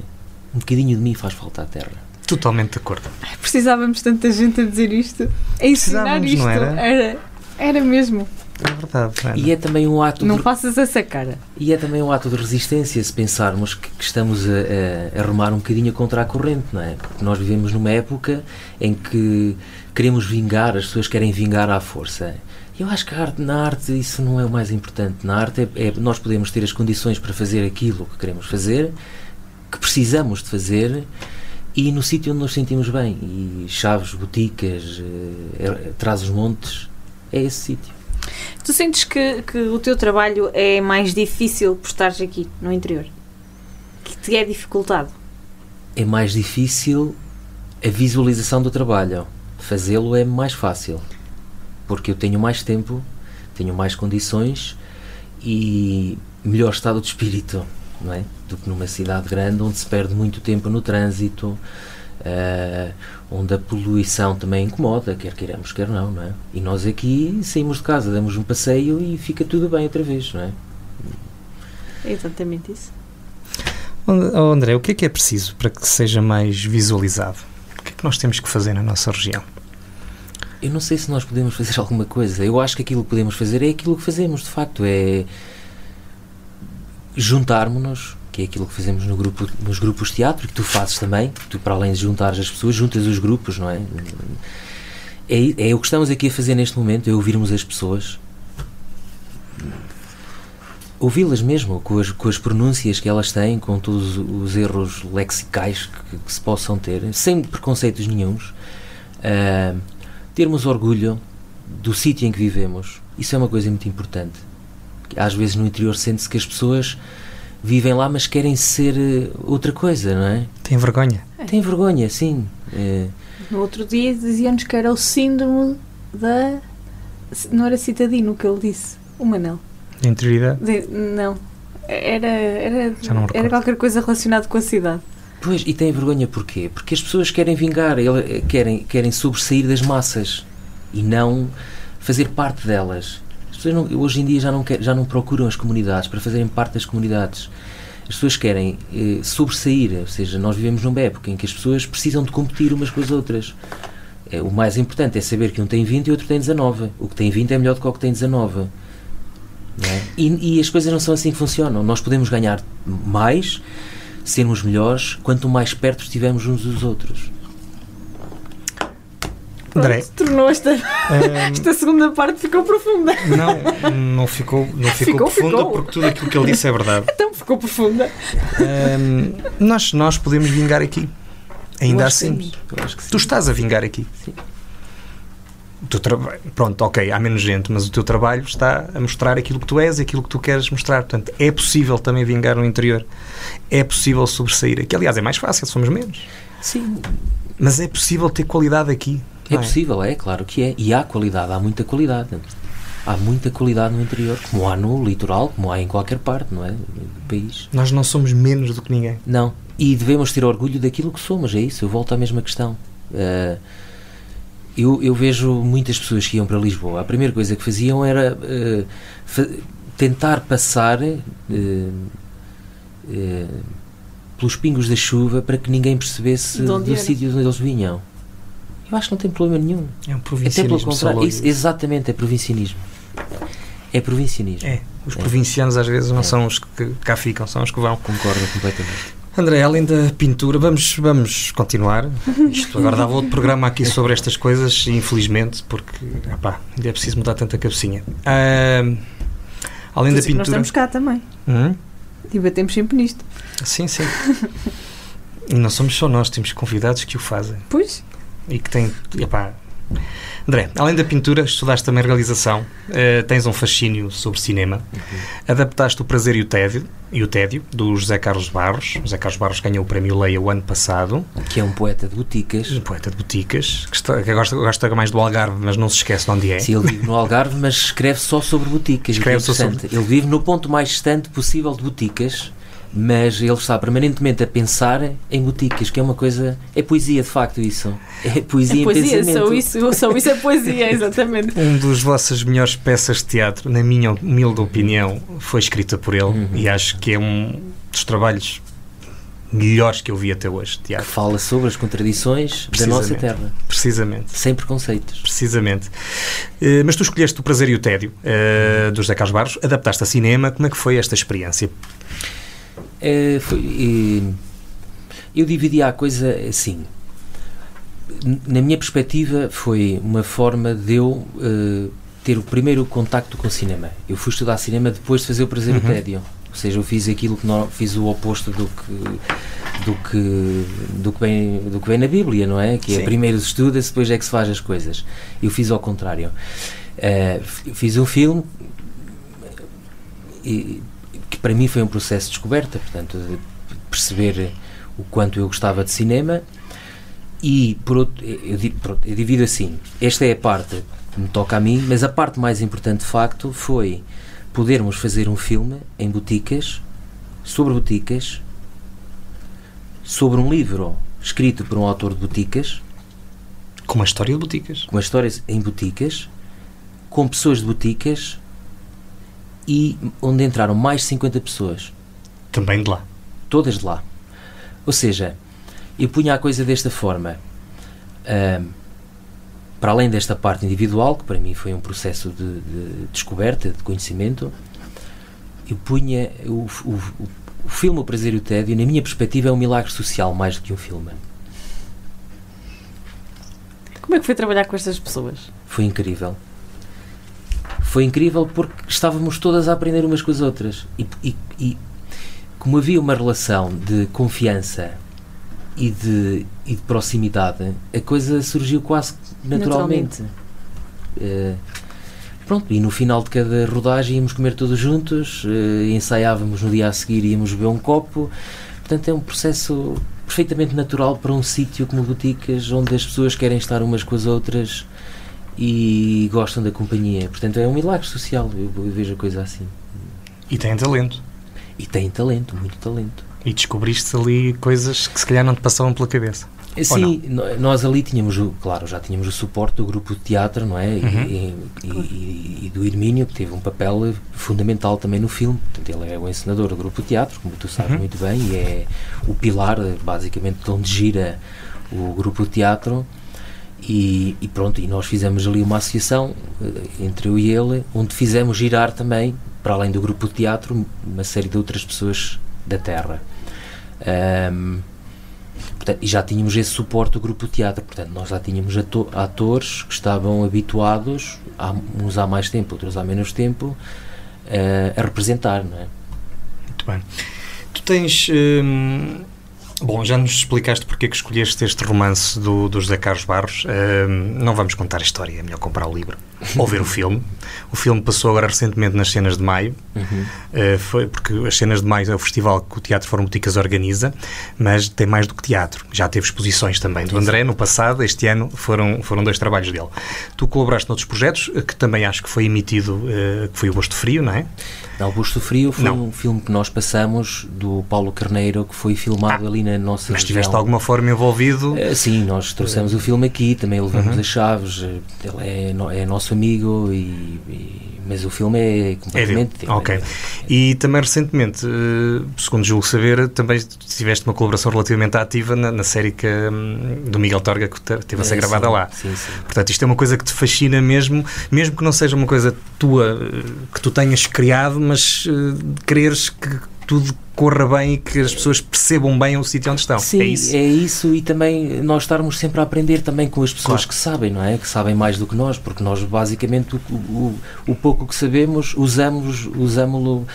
Speaker 3: um bocadinho de mim faz falta à terra.
Speaker 1: Totalmente de acordo.
Speaker 2: Precisávamos tanta gente a dizer isto, a ensinar isto. Não era? era? Era mesmo.
Speaker 1: É verdade. Ana.
Speaker 3: E é também um ato.
Speaker 2: Não de, faças essa cara.
Speaker 3: E é também um ato de resistência se pensarmos que, que estamos a, a, a, remar um bocadinho contra a corrente, não é? Porque nós vivemos numa época em que queremos vingar, as pessoas querem vingar à força. Eu acho que arte, na arte isso não é o mais importante. Na arte é, é, nós podemos ter as condições para fazer aquilo que queremos fazer, que precisamos de fazer e no sítio onde nos sentimos bem. E Chaves, Boticas, eh, Traz os Montes, é esse sítio.
Speaker 2: Tu sentes que, que o teu trabalho é mais difícil por estares aqui, no interior? Que te é dificultado?
Speaker 3: É mais difícil a visualização do trabalho fazê-lo é mais fácil, porque eu tenho mais tempo, tenho mais condições e melhor estado de espírito, não é? Do que numa cidade grande onde se perde muito tempo no trânsito, uh, onde a poluição também incomoda, quer queiramos, quer não, não é? E nós aqui saímos de casa, damos um passeio e fica tudo bem outra vez, não é?
Speaker 2: É exatamente isso.
Speaker 1: Oh, André, o que é que é preciso para que seja mais visualizado? O que é que nós temos que fazer na nossa região?
Speaker 3: Eu não sei se nós podemos fazer alguma coisa. Eu acho que aquilo que podemos fazer é aquilo que fazemos, de facto. É juntarmos-nos, que é aquilo que fazemos no grupo, nos grupos de teatro, que tu fazes também. Tu, para além de juntar as pessoas, juntas os grupos, não é? É, é o que estamos aqui a fazer neste momento, é ouvirmos as pessoas. Ouvi-las mesmo, com as, com as pronúncias que elas têm, com todos os erros lexicais que, que se possam ter, sem preconceitos nenhums. Uh, termos orgulho do sítio em que vivemos, isso é uma coisa muito importante. Às vezes no interior sente-se que as pessoas vivem lá, mas querem ser eh, outra coisa, não é?
Speaker 1: Tem vergonha.
Speaker 3: É. Tem vergonha, sim. É.
Speaker 2: No outro dia diziam-nos que era o síndrome da. Não era citadino que ele disse, o Manel.
Speaker 1: Da interioridade?
Speaker 2: De... Não. Era, era, era qualquer coisa relacionada com a cidade.
Speaker 3: Pois, e tem vergonha porquê? Porque as pessoas querem vingar, querem, querem sobressair das massas e não fazer parte delas. As pessoas não, hoje em dia já não, quer, já não procuram as comunidades para fazerem parte das comunidades. As pessoas querem eh, sobressair, ou seja, nós vivemos numa época em que as pessoas precisam de competir umas com as outras. É, o mais importante é saber que um tem 20 e outro tem 19. O que tem 20 é melhor do que o que tem 19. É? E, e as coisas não são assim que funcionam. Nós podemos ganhar mais sermos melhores quanto mais perto estivermos uns dos outros.
Speaker 2: André. tornou esta, um, esta segunda parte ficou profunda.
Speaker 1: Não, não ficou, não ficou, ficou profunda ficou. porque tudo aquilo que ele disse é verdade.
Speaker 2: Então ficou profunda.
Speaker 1: Um, nós, nós podemos vingar aqui. Ainda assim. Tu estás a vingar aqui. Sim. Pronto, ok, há menos gente, mas o teu trabalho está a mostrar aquilo que tu és e aquilo que tu queres mostrar. Portanto, é possível também vingar no interior. É possível sobressair aqui. Aliás, é mais fácil, somos menos.
Speaker 3: Sim.
Speaker 1: Mas é possível ter qualidade aqui.
Speaker 3: É, é, possível, é, claro que é. E há qualidade, há muita qualidade. há muita qualidade no interior, como há no litoral, como há em qualquer parte, não é? Do país.
Speaker 1: Nós não somos menos do que ninguém.
Speaker 3: Não. E devemos ter orgulho daquilo que somos, é isso. Eu volto à mesma questão. Uh, eu, eu, vejo muitas pessoas que iam para Lisboa. A primeira coisa que faziam era uh, fa tentar passar uh, pelos pingos da chuva para que ninguém percebesse do sítio onde eles vinham. Eu acho que não tem problema nenhum.
Speaker 1: É um provincianismo. Até pelo contrário. Isso,
Speaker 3: exatamente, é provincianismo. É provincianismo.
Speaker 1: É. Os é. provincianos às vezes não é. são os que cá ficam, são os que vão.
Speaker 3: Concordo completamente.
Speaker 1: André, além da pintura, vamos, vamos continuar. Isto agora dava outro programa aqui sobre estas coisas, infelizmente, porque epá, ainda é preciso mudar tanta cabecinha. Uh, além da pintura. Nós
Speaker 2: estamos cá também. Hum? E batemos sempre nisto.
Speaker 1: Sim, sim. e não somos só nós, temos convidados que o fazem.
Speaker 2: Pois.
Speaker 1: E que têm. Epá, André, além da pintura, estudaste também realização, uh, tens um fascínio sobre cinema, uhum. adaptaste o Prazer e o Tédio, e o Tédio, do José Carlos Barros. José Carlos Barros ganhou o prémio Leia o ano passado.
Speaker 3: Que é um poeta de boticas.
Speaker 1: Um poeta de boticas, que, está, que gosta, gosta mais do Algarve, mas não se esquece de onde é.
Speaker 3: Sim, ele vive no Algarve, mas escreve só sobre boticas. Escreve é só sobre... Ele vive no ponto mais distante possível de boticas mas ele está permanentemente a pensar em boticas, que é uma coisa. É poesia, de facto, isso. É poesia, é poesia em pensamento.
Speaker 2: Só isso, só isso é poesia, exatamente.
Speaker 1: Um dos vossas melhores peças de teatro, na minha humilde opinião, foi escrita por ele uhum. e acho que é um dos trabalhos melhores que eu vi até hoje. Teatro.
Speaker 3: Que fala sobre as contradições da nossa terra.
Speaker 1: Precisamente.
Speaker 3: Sem preconceitos.
Speaker 1: Precisamente. Uh, mas tu escolheste o Prazer e o Tédio, uh, dos José Carlos Barros, adaptaste a cinema. Como é que foi esta experiência?
Speaker 3: É, foi, eu dividi a coisa assim. Na minha perspectiva, foi uma forma de eu uh, ter o primeiro contacto com o cinema. Eu fui estudar cinema depois de fazer o Prazer uhum. e Tédio. Ou seja, eu fiz aquilo que não, fiz o oposto do que do que do que vem do que vem na Bíblia, não é? Que é primeiro se estuda, depois é que se faz as coisas. Eu fiz ao contrário. Uh, fiz um filme e que para mim foi um processo de descoberta, portanto, de perceber o quanto eu gostava de cinema e por outro, eu, eu divido assim, esta é a parte que me toca a mim, mas a parte mais importante de facto foi podermos fazer um filme em boticas, sobre boticas, sobre um livro escrito por um autor de boticas.
Speaker 1: Com uma história de boticas.
Speaker 3: Com uma história em boticas, com pessoas de boticas e onde entraram mais de 50 pessoas.
Speaker 1: Também de lá?
Speaker 3: Todas de lá. Ou seja, eu punha a coisa desta forma. Uh, para além desta parte individual, que para mim foi um processo de, de descoberta, de conhecimento, eu punha o, o, o filme O Prazer e o Tédio, na minha perspectiva, é um milagre social mais do que um filme.
Speaker 2: Como é que foi trabalhar com estas pessoas?
Speaker 3: Foi incrível foi incrível porque estávamos todas a aprender umas com as outras. E, e, e como havia uma relação de confiança e de, e de proximidade, a coisa surgiu quase naturalmente. naturalmente. Uh, pronto, e no final de cada rodagem íamos comer todos juntos, uh, ensaiávamos no dia a seguir, íamos beber um copo. Portanto, é um processo perfeitamente natural para um sítio como Boticas, onde as pessoas querem estar umas com as outras e gostam da companhia. Portanto, é um milagre social, eu, eu vejo a coisa assim.
Speaker 1: E têm talento.
Speaker 3: E têm talento, muito talento.
Speaker 1: E descobriste ali coisas que se calhar não te passavam pela cabeça.
Speaker 3: Sim, nós ali tínhamos, o, claro, já tínhamos o suporte do grupo de teatro, não é? Uhum. E, e, e, e, do Hermínio, que teve um papel fundamental também no filme. Portanto, ele é o encenador do grupo de teatro, como tu sabes uhum. muito bem, e é o pilar, basicamente, de onde gira o grupo de teatro. E, e, pronto, e nós fizemos ali uma associação eh, entre eu e ele, onde fizemos girar também, para além do grupo de teatro, uma série de outras pessoas da Terra. Um, portanto, e já tínhamos esse suporte do grupo de teatro, portanto, nós já tínhamos atores que estavam habituados, há, uns há mais tempo, outros há menos tempo, uh, a representar, não é?
Speaker 1: Muito bem. Tu tens. Hum Bom, já nos explicaste porque é que escolheste este romance do, do José Carlos Barros. Uh, não vamos contar a história, é melhor comprar o livro ou ver o filme. O filme passou agora recentemente nas cenas de maio, uhum. uh, foi porque as cenas de maio é o festival que o Teatro Fórum Boticas organiza, mas tem mais do que teatro. Já teve exposições também do André no passado, este ano foram, foram dois trabalhos dele. Tu colaboraste noutros projetos, que também acho que foi emitido, uh, que foi o Gosto Frio, não é?
Speaker 3: Não, Busto Frio foi não. um filme que nós passamos do Paulo Carneiro, que foi filmado ah, ali na nossa
Speaker 1: Mas estiveste de alguma forma envolvido?
Speaker 3: Uh, sim, nós trouxemos uh, o filme aqui, também levamos uhum. as chaves, ele é, é nosso amigo, e, e mas o filme é completamente...
Speaker 1: É ok. E também recentemente, eh, segundo julgo saber, também tiveste uma colaboração relativamente ativa na, na série que, hum, do Miguel Torga que teve a ser é, gravada
Speaker 3: sim,
Speaker 1: lá.
Speaker 3: Sim, sim.
Speaker 1: Portanto, isto é uma coisa que te fascina mesmo, mesmo que não seja uma coisa tua, que tu tenhas criado, mas uh, quereres que tudo corra bem e que as pessoas percebam bem o sítio onde estão.
Speaker 3: Sim,
Speaker 1: é isso?
Speaker 3: é isso e também nós estarmos sempre a aprender também com as pessoas claro. que sabem, não é? Que sabem mais do que nós, porque nós basicamente o, o, o pouco que sabemos usamos usamos-lo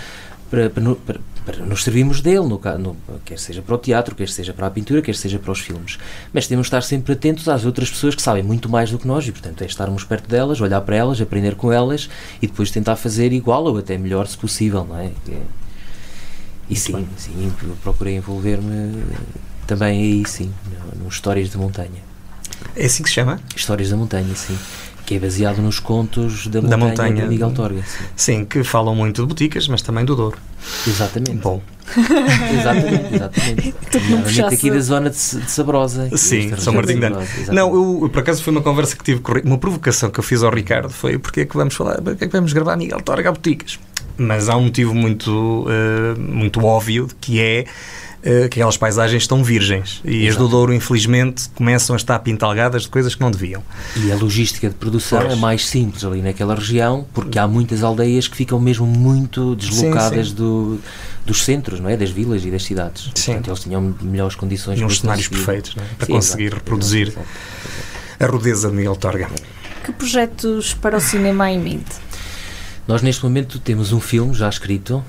Speaker 3: para, para, para, para, nos servirmos dele, no, no, quer seja para o teatro, quer seja para a pintura, quer seja para os filmes. Mas temos de estar sempre atentos às outras pessoas que sabem muito mais do que nós e, portanto, é estarmos perto delas, olhar para elas, aprender com elas e depois tentar fazer igual ou até melhor se possível, não é? é e sim, sim, procurei envolver-me também aí, sim, nos Histórias da Montanha.
Speaker 1: É assim que se chama?
Speaker 3: Histórias da Montanha, sim. Que é baseado nos contos da, da montanha, montanha de Miguel Torga. Sim.
Speaker 1: sim. que falam muito de boticas, mas também do Douro.
Speaker 3: Exatamente.
Speaker 1: Bom.
Speaker 3: exatamente, exatamente. Nomeadamente aqui da zona de, de Sabrosa.
Speaker 1: Sim, São Martinho de Ano. Não, eu, por acaso foi uma conversa que tive, uma provocação que eu fiz ao Ricardo foi porque é que vamos falar, porque é que vamos gravar Miguel Torga a boticas? mas há um motivo muito, uh, muito óbvio que é uh, que aquelas paisagens estão virgens e Exato. as do Douro, infelizmente, começam a estar pintalgadas de coisas que não deviam.
Speaker 3: E a logística de produção pois. é mais simples ali naquela região, porque há muitas aldeias que ficam mesmo muito deslocadas sim, sim. Do, dos centros, não é? Das vilas e das cidades.
Speaker 1: Sim.
Speaker 3: Portanto, eles tinham melhores condições
Speaker 1: e uns cenários conseguir... perfeitos é? para sim, conseguir exato, reproduzir exato, a rudeza de Miguel Torga.
Speaker 2: Que projetos para o cinema há em mente?
Speaker 3: Nós neste momento temos um filme já escrito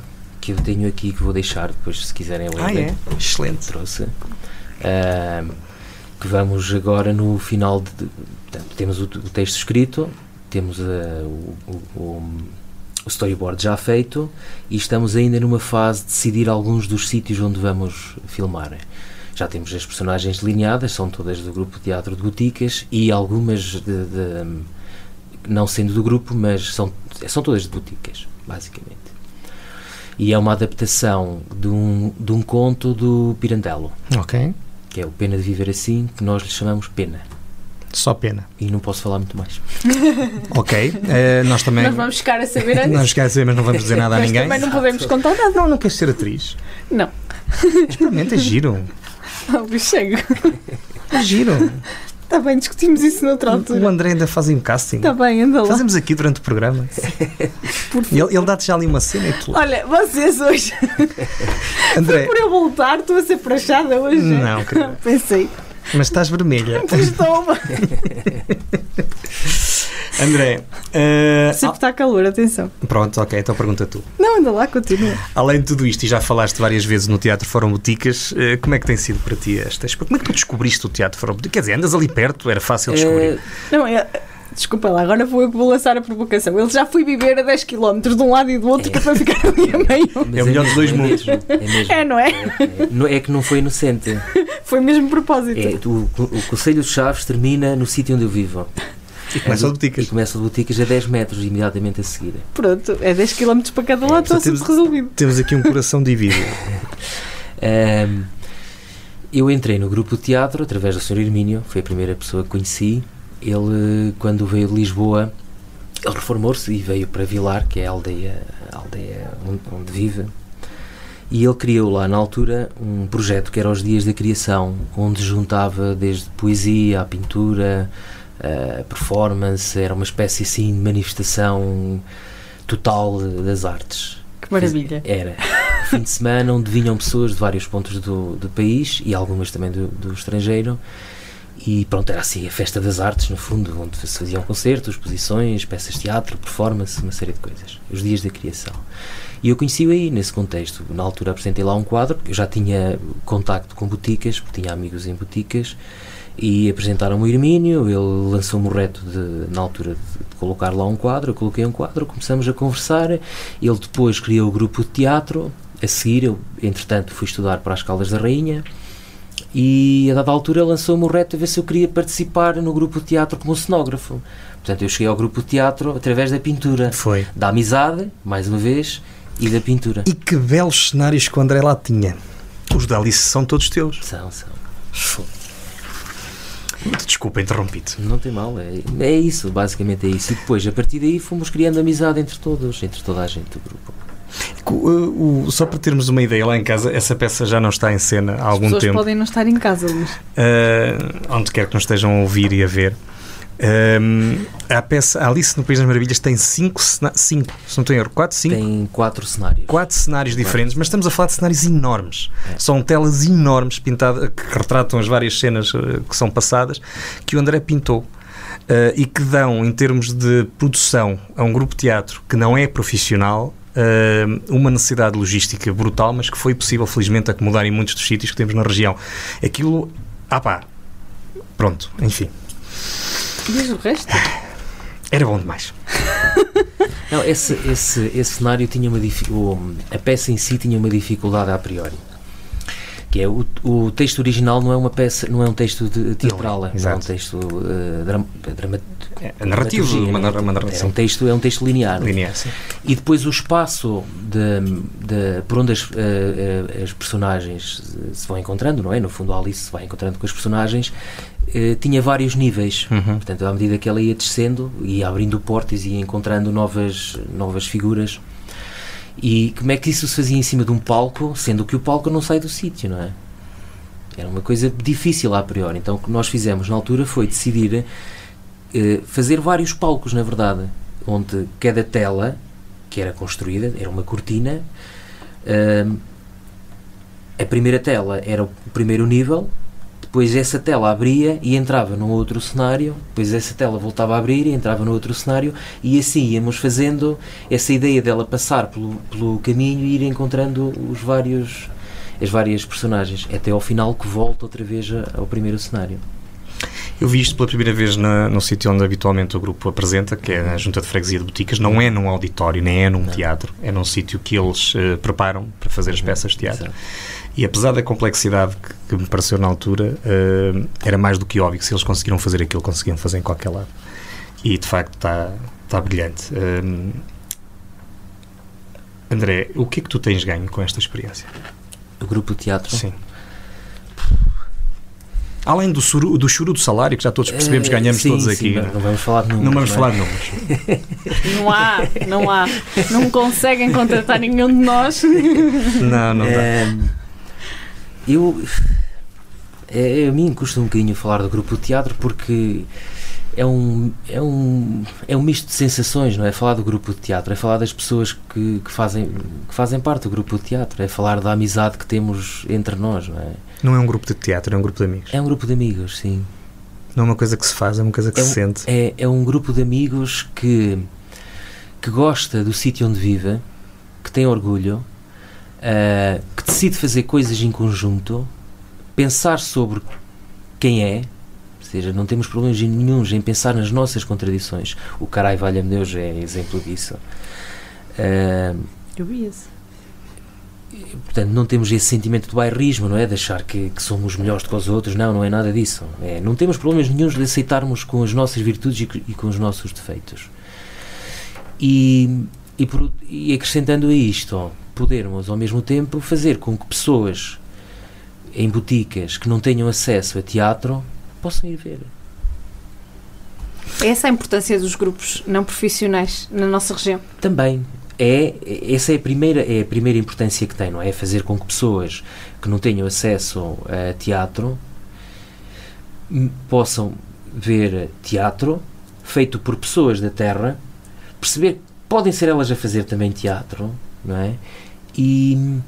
Speaker 3: que eu tenho aqui que vou deixar depois se quiserem ler.
Speaker 1: Ah, é? Excelente.
Speaker 3: Trouxe. Uh, que vamos agora no final de. Portanto, temos o, o, texto escrito, temos uh, o, o, o, storyboard já feito e estamos ainda numa fase de decidir alguns dos sítios onde vamos filmar. Já temos as personagens delineadas, são todas do grupo Teatro de Boticas e algumas de, de não sendo do grupo, mas são, são todas de boticas, basicamente. E é uma adaptação de um, de um conto do Pirandello.
Speaker 1: Ok.
Speaker 3: Que é o Pena de Viver Assim, que nós lhe chamamos Pena.
Speaker 1: Só pena.
Speaker 3: E não posso falar muito mais.
Speaker 1: ok. Uh, nós também.
Speaker 2: Nós vamos ficar a saber antes.
Speaker 1: Nós ficar a saber, mas não vamos dizer nada a ninguém.
Speaker 2: também não podemos contar nada.
Speaker 1: Não, não queres ser atriz?
Speaker 2: Não.
Speaker 1: Experimenta, é giro.
Speaker 2: Não, chego.
Speaker 1: É giro.
Speaker 2: Está bem, discutimos isso noutra altura.
Speaker 1: O André ainda faz um casting.
Speaker 2: Está bem, anda lá.
Speaker 1: Fazemos aqui durante o programa. ele, ele dá-te já ali uma cena e tu.
Speaker 2: Olha, vocês hoje.
Speaker 1: André.
Speaker 2: Por eu voltar, estou a ser prachada hoje.
Speaker 1: Não, querido.
Speaker 2: Pensei.
Speaker 1: Mas estás vermelha.
Speaker 2: Toma.
Speaker 1: André.
Speaker 2: Uh, Sempre está calor, atenção.
Speaker 1: Pronto, ok, então pergunta tu.
Speaker 2: Não, anda lá, continua.
Speaker 1: Além de tudo isto, e já falaste várias vezes no Teatro Fórum Boticas, uh, como é que tem sido para ti esta Como é que tu descobriste o Teatro Fórum Boticas? Quer dizer, andas ali perto, era fácil descobrir. Uh,
Speaker 2: não, é. Desculpa lá, agora vou, vou lançar a provocação. Ele já foi viver a 10 km de um lado e do outro, é. que é para ficar ali a meio.
Speaker 1: é o melhor dos dois mundos.
Speaker 3: É,
Speaker 2: é, não é?
Speaker 3: É, é que não foi inocente.
Speaker 2: Foi mesmo propósito.
Speaker 3: É, o, o Conselho de Chaves termina no sítio onde eu vivo.
Speaker 1: E começa o boticas.
Speaker 3: E começa boticas a 10 metros imediatamente a seguir.
Speaker 2: Pronto, é 10 km para cada lado, está tudo resolvido.
Speaker 1: Temos aqui um coração dividido.
Speaker 3: um, eu entrei no grupo de teatro através do Sr. Hermínio, foi a primeira pessoa que conheci. Ele, quando veio de Lisboa, ele reformou-se e veio para Vilar, que é a aldeia, a aldeia onde, onde vive. E ele criou lá na altura um projeto que era os Dias da Criação, onde juntava desde poesia, a pintura, a performance, era uma espécie assim de manifestação total das artes.
Speaker 2: Que maravilha!
Speaker 3: Era. Fim de semana onde vinham pessoas de vários pontos do, do país e algumas também do, do estrangeiro. E pronto, era assim a festa das artes, no fundo, onde se faziam concertos, exposições, peças de teatro, performance, uma série de coisas. Os dias da criação. E eu conheci-o aí, nesse contexto. Na altura apresentei lá um quadro, eu já tinha contacto com boticas, porque tinha amigos em boticas, e apresentaram-me o Hermínio, ele lançou-me o reto de, na altura de, colocar lá um quadro, eu coloquei um quadro, começamos a conversar, ele depois criou o grupo de teatro, a seguir eu, entretanto, fui estudar para as Caldas da Rainha, e a dada altura lançou-me o reto a ver se eu queria participar no grupo de teatro como cenógrafo. Portanto, eu cheguei ao grupo de teatro através da pintura.
Speaker 1: Foi.
Speaker 3: Da amizade, mais uma vez, e da pintura.
Speaker 1: E que belos cenários que o André lá tinha. Os da Alice são todos teus.
Speaker 3: São, são.
Speaker 1: Desculpa, interrompi-te.
Speaker 3: Não tem mal, é, é isso, basicamente é isso. E depois, a partir daí, fomos criando amizade entre todos, entre toda a gente do grupo.
Speaker 1: O, o, só para termos uma ideia, lá em casa, essa peça já não está em cena há algum
Speaker 2: As
Speaker 1: tempo.
Speaker 2: podem não estar em casa, Luís.
Speaker 1: Uh, onde quer que nos estejam a ouvir e a ver. Um, a peça Alice no País das Maravilhas tem cinco, cinco se não em erro, quatro, cinco?
Speaker 3: Tem quatro cenários.
Speaker 1: Quatro cenários diferentes, mas estamos a falar de cenários enormes. É. São telas enormes pintadas que retratam as várias cenas que são passadas que o André pintou. Uh, e que dão, em termos de produção, a um grupo de teatro que não é profissional, uh, uma necessidade logística brutal, mas que foi possível, felizmente, acomodar em muitos dos sítios que temos na região. Aquilo. Ah pá! Pronto, enfim.
Speaker 2: Diz o resto.
Speaker 1: Era bom demais.
Speaker 3: Não, esse, esse, esse cenário tinha uma a peça em si tinha uma dificuldade a priori que é o, o texto original não é uma peça não é um texto de teatral não, é, não é um texto uh, drama,
Speaker 1: é, narrativo uma, uma, uma
Speaker 3: é um texto é um texto linear,
Speaker 1: linear
Speaker 3: e depois o espaço de, de por onde as, uh, as personagens se vão encontrando não é no fundo a Alice se vai encontrando com as personagens Uh, tinha vários níveis. Uhum. Portanto, à medida que ela ia descendo, ia abrindo portas e encontrando novas, novas figuras. E como é que isso se fazia em cima de um palco, sendo que o palco não sai do sítio, não é? Era uma coisa difícil a priori. Então, o que nós fizemos na altura foi decidir fazer vários palcos, na verdade, onde cada tela que era construída era uma cortina. Uh, a primeira tela era o primeiro nível, depois essa tela abria e entrava num outro cenário, depois essa tela voltava a abrir e entrava no outro cenário, e assim íamos fazendo essa ideia dela passar pelo, pelo caminho e ir encontrando os vários, as várias personagens, até ao final que volta outra vez ao primeiro cenário.
Speaker 1: Eu vi isto pela primeira vez na, no sítio onde habitualmente o grupo apresenta, que é a Junta de Freguesia de Boticas. Não é num auditório, nem é num não. teatro, é num sítio que eles uh, preparam para fazer as peças de teatro. E apesar da complexidade que, que me pareceu na altura, uh, era mais do que óbvio que se eles conseguiram fazer aquilo, conseguiam fazer em qualquer lado. E de facto está tá brilhante. Uh, André, o que é que tu tens ganho com esta experiência?
Speaker 3: O grupo de teatro?
Speaker 1: Sim. Além do, suru, do churu do salário, que já todos percebemos que ganhamos
Speaker 3: sim,
Speaker 1: todos
Speaker 3: sim,
Speaker 1: aqui.
Speaker 3: Não, não, vamos falar de números.
Speaker 1: Não vamos
Speaker 3: não
Speaker 1: é? falar de números.
Speaker 2: Não há, não há. Não conseguem contratar nenhum de nós.
Speaker 1: Não, não dá.
Speaker 3: É, eu. É, a mim custa um bocadinho falar do grupo de teatro porque é um, é um, é um misto de sensações, não é? Falar do grupo de teatro, é falar das pessoas que, que, fazem, que fazem parte do grupo de teatro, é falar da amizade que temos entre nós, não é?
Speaker 1: Não é um grupo de teatro, é um grupo de amigos.
Speaker 3: É um grupo de amigos, sim.
Speaker 1: Não é uma coisa que se faz, é uma coisa que
Speaker 3: é
Speaker 1: se
Speaker 3: um,
Speaker 1: sente.
Speaker 3: É, é um grupo de amigos que, que gosta do sítio onde vive, que tem orgulho, uh, que decide fazer coisas em conjunto, pensar sobre quem é, ou seja, não temos problemas nenhums em pensar nas nossas contradições. O Carai Valha-me Deus é exemplo disso. Uh,
Speaker 2: Eu vi isso.
Speaker 3: Portanto, não temos esse sentimento de bairrismo, não é? De achar que, que somos melhores do que os outros. Não, não é nada disso. É, não temos problemas nenhums de aceitarmos com as nossas virtudes e, e com os nossos defeitos. E, e, por, e acrescentando a isto, podermos ao mesmo tempo fazer com que pessoas em boticas que não tenham acesso a teatro possam ir ver.
Speaker 2: Essa é a importância dos grupos não profissionais na nossa região?
Speaker 3: Também. É, essa é a, primeira, é a primeira importância que tem, não é? Fazer com que pessoas que não tenham acesso a teatro possam ver teatro feito por pessoas da terra, perceber que podem ser elas a fazer também teatro, não é? E,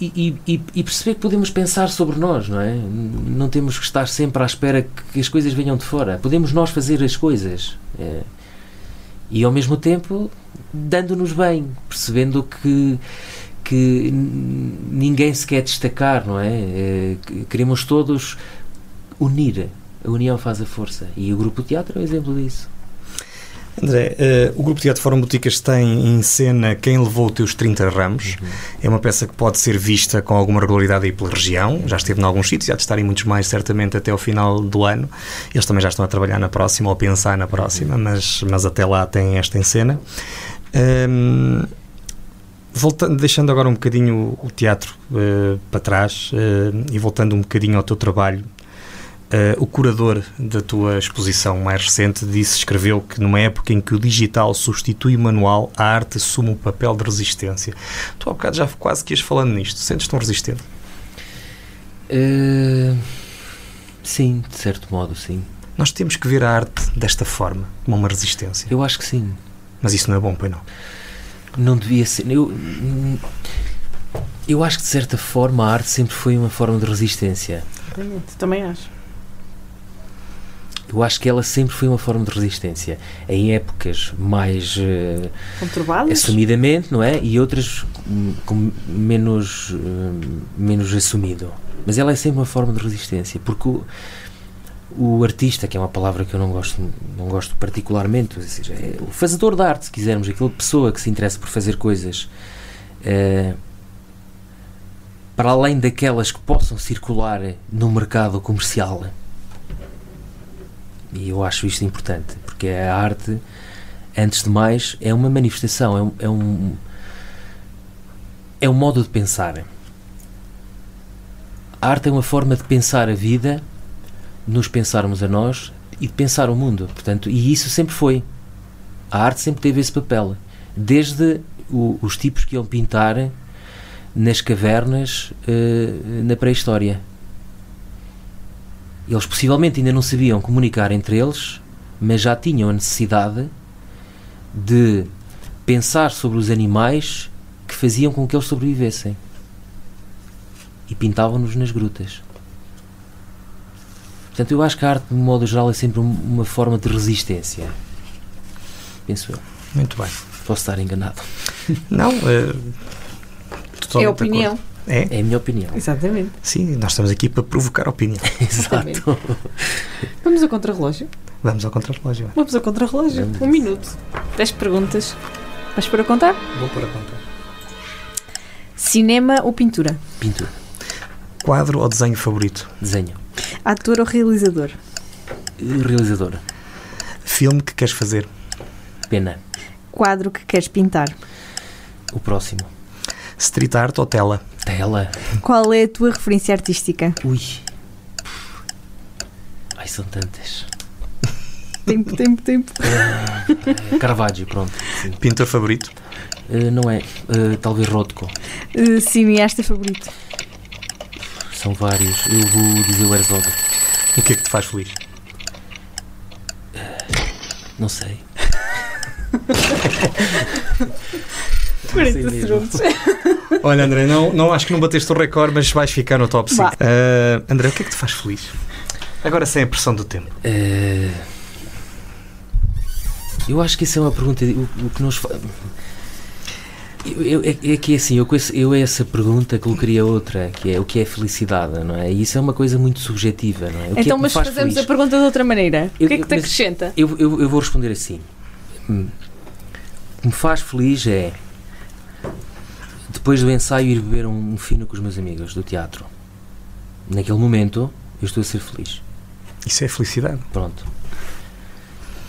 Speaker 3: e, e, e, perceber que podemos pensar sobre nós, não é? Não temos que estar sempre à espera que as coisas venham de fora. Podemos nós fazer as coisas. É, E ao mesmo tempo dando-nos bem, percebendo que que ninguém se quer destacar, não é? é? Queremos todos unir. A união faz a força. E o Grupo Teatro é um exemplo disso.
Speaker 1: André, uh, o Grupo Teatro Fórum Boticas tem em cena Quem Levou os Teus 30 Ramos. Uhum. É uma peça que pode ser vista com alguma regularidade aí pela região. Já esteve em alguns sítios, já de estar em muitos mais, certamente, até ao final do ano. Eles também já estão a trabalhar na próxima, ou a pensar na próxima, uhum. mas, mas até lá tem esta em cena. Um, voltando, deixando agora um bocadinho o teatro uh, para trás uh, e voltando um bocadinho ao teu trabalho Uh, o curador da tua exposição mais recente disse, escreveu que numa época em que o digital substitui o manual, a arte assume um papel de resistência. Tu há bocado já quase que ias falando nisto. Sentes-te um resistente?
Speaker 3: Uh, sim, de certo modo, sim.
Speaker 1: Nós temos que ver a arte desta forma, como uma resistência.
Speaker 3: Eu acho que sim.
Speaker 1: Mas isso não é bom, pois não?
Speaker 3: Não devia ser. Eu, eu acho que de certa forma a arte sempre foi uma forma de resistência.
Speaker 2: Também acho.
Speaker 3: Eu acho que ela sempre foi uma forma de resistência. Em épocas mais uh, assumidamente, não é? E outras hum, com menos, uh, menos assumido. Mas ela é sempre uma forma de resistência, porque o, o artista, que é uma palavra que eu não gosto, não gosto particularmente, ou seja, é o fazedor de arte, se quisermos, aquela pessoa que se interessa por fazer coisas uh, para além daquelas que possam circular no mercado comercial e eu acho isto importante, porque a arte, antes de mais, é uma manifestação, é um, é um, é um modo de pensar. A arte é uma forma de pensar a vida, nos pensarmos a nós e de pensar o mundo. Portanto, e isso sempre foi. A arte sempre teve esse papel. Desde o, os tipos que iam pintar nas cavernas uh, na pré-história. Eles possivelmente ainda não sabiam comunicar entre eles, mas já tinham a necessidade de pensar sobre os animais que faziam com que eles sobrevivessem. E pintavam-nos nas grutas. Portanto, eu acho que a arte, de modo geral, é sempre uma forma de resistência. Penso eu.
Speaker 1: Muito bem.
Speaker 3: Posso estar enganado.
Speaker 1: Não, é.
Speaker 2: É opinião.
Speaker 1: É?
Speaker 3: É a minha opinião.
Speaker 2: Exatamente.
Speaker 1: Sim, nós estamos aqui para provocar opinião.
Speaker 3: Exato.
Speaker 2: Vamos ao contrarrelógio?
Speaker 1: Vamos ao contrarrelógio.
Speaker 2: Vamos ao contrarrelógio. Um minuto. Dez perguntas. Vais para contar?
Speaker 1: Vou para contar.
Speaker 2: Cinema ou pintura?
Speaker 3: Pintura.
Speaker 1: Quadro ou desenho favorito?
Speaker 3: Desenho.
Speaker 2: Ator ou realizador?
Speaker 3: Realizador.
Speaker 1: Filme que queres fazer?
Speaker 3: Pena.
Speaker 2: Quadro que queres pintar?
Speaker 3: O próximo.
Speaker 1: Street art ou tela?
Speaker 3: Tela.
Speaker 2: Qual é a tua referência artística?
Speaker 3: Ui. Ai, são tantas.
Speaker 2: Tempo, tempo, tempo.
Speaker 3: Uh, Caravaggio, pronto.
Speaker 1: Sim. Pintor favorito?
Speaker 3: Uh, não é. Uh, talvez Rothko.
Speaker 2: Uh, cineasta favorito?
Speaker 3: São vários. Eu vou dizer o Herzog.
Speaker 1: O que é que te faz feliz?
Speaker 3: não sei.
Speaker 2: 40 segundos.
Speaker 1: Olha, André, não, não acho que não bateste o recorde, mas vais ficar no top 5. Uh, André, o que é que te faz feliz? Agora sem a pressão do tempo.
Speaker 3: Uh, eu acho que isso é uma pergunta. O, o que nos faz. Eu, é, é, que é assim, eu, eu essa pergunta colocaria outra, que é o que é felicidade, não é? E isso é uma coisa muito subjetiva, não é? O
Speaker 2: então,
Speaker 3: é
Speaker 2: mas fazemos feliz? a pergunta de outra maneira. Eu, o que é que te acrescenta?
Speaker 3: Eu, eu, eu vou responder assim. Hum. O que me faz feliz é depois do ensaio ir beber um, fino com os meus amigos do teatro. Naquele momento eu estou a ser feliz.
Speaker 1: Isso é felicidade.
Speaker 3: Pronto.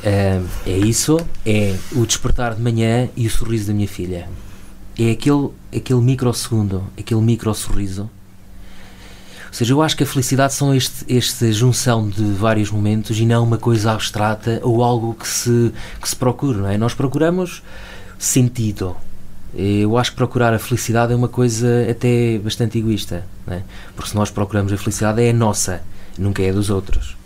Speaker 3: Uh, é isso, é o despertar de manhã e o sorriso da minha filha. É aquele, aquele microsegundo, aquele micro sorriso. Ou seja, eu acho que a felicidade são este, esta junção de vários momentos e não uma coisa abstrata ou algo que se, que se procura, não é? Nós procuramos sentido, eu acho que procurar a felicidade é uma coisa até bastante egoísta, né? porque se nós procuramos a felicidade é a nossa, nunca é a dos outros.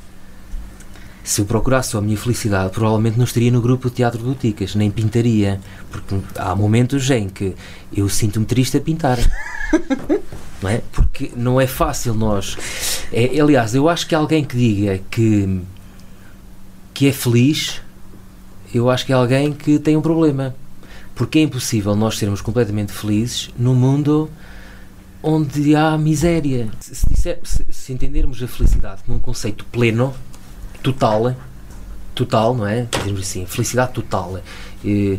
Speaker 3: Se eu procurasse só a minha felicidade, provavelmente não estaria no grupo de teatro do Ticas, nem pintaria, porque há momentos em que eu sinto-me triste a pintar. não é? Porque não é fácil nós. É, aliás, eu acho que alguém que diga que, que é feliz eu acho que é alguém que tem um problema. Porque é impossível nós sermos completamente felizes num mundo onde há miséria. Se, se, se, se entendermos a felicidade como um conceito pleno, total, total, não é? Dizemos assim, felicidade total. Eh,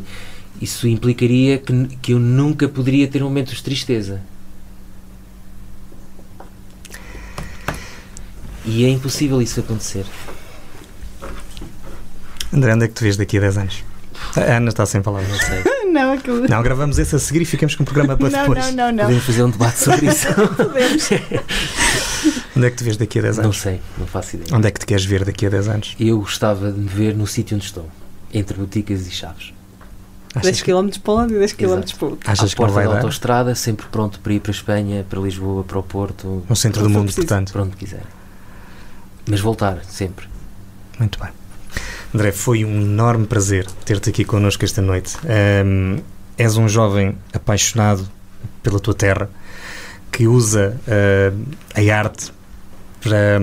Speaker 3: isso implicaria que, que eu nunca poderia ter momentos de tristeza. E é impossível isso acontecer.
Speaker 1: André, onde é que te vês daqui a 10 anos? A Ana está sem palavras.
Speaker 3: Não sei.
Speaker 2: Não, aquilo.
Speaker 1: Não, gravamos esse a seguir e ficamos com o programa para
Speaker 2: Não,
Speaker 1: depois.
Speaker 2: não, não, não.
Speaker 3: Podemos fazer um debate sobre isso.
Speaker 2: Podemos.
Speaker 1: Onde é que te vês daqui a 10
Speaker 3: não
Speaker 1: anos?
Speaker 3: sei, não faço ideia.
Speaker 1: Onde é que te queres ver daqui a 10 anos?
Speaker 3: Eu gostava de me ver no sítio onde estou, entre boticas e chaves.
Speaker 2: 10 km para um lado e 10 km para o outro.
Speaker 1: Achas
Speaker 3: à
Speaker 1: que não vai
Speaker 3: da
Speaker 1: dar?
Speaker 3: autostrada, sempre pronto para ir para a Espanha, para Lisboa, para o Porto,
Speaker 1: No centro
Speaker 2: Não
Speaker 1: do mundo,
Speaker 2: preciso.
Speaker 1: portanto.
Speaker 3: para onde quiser. Mas voltar, sempre.
Speaker 1: Muito bem. André, foi um enorme prazer ter-te aqui connosco esta noite. Ahm, és um jovem apaixonado pela tua terra que usa ah, a arte para,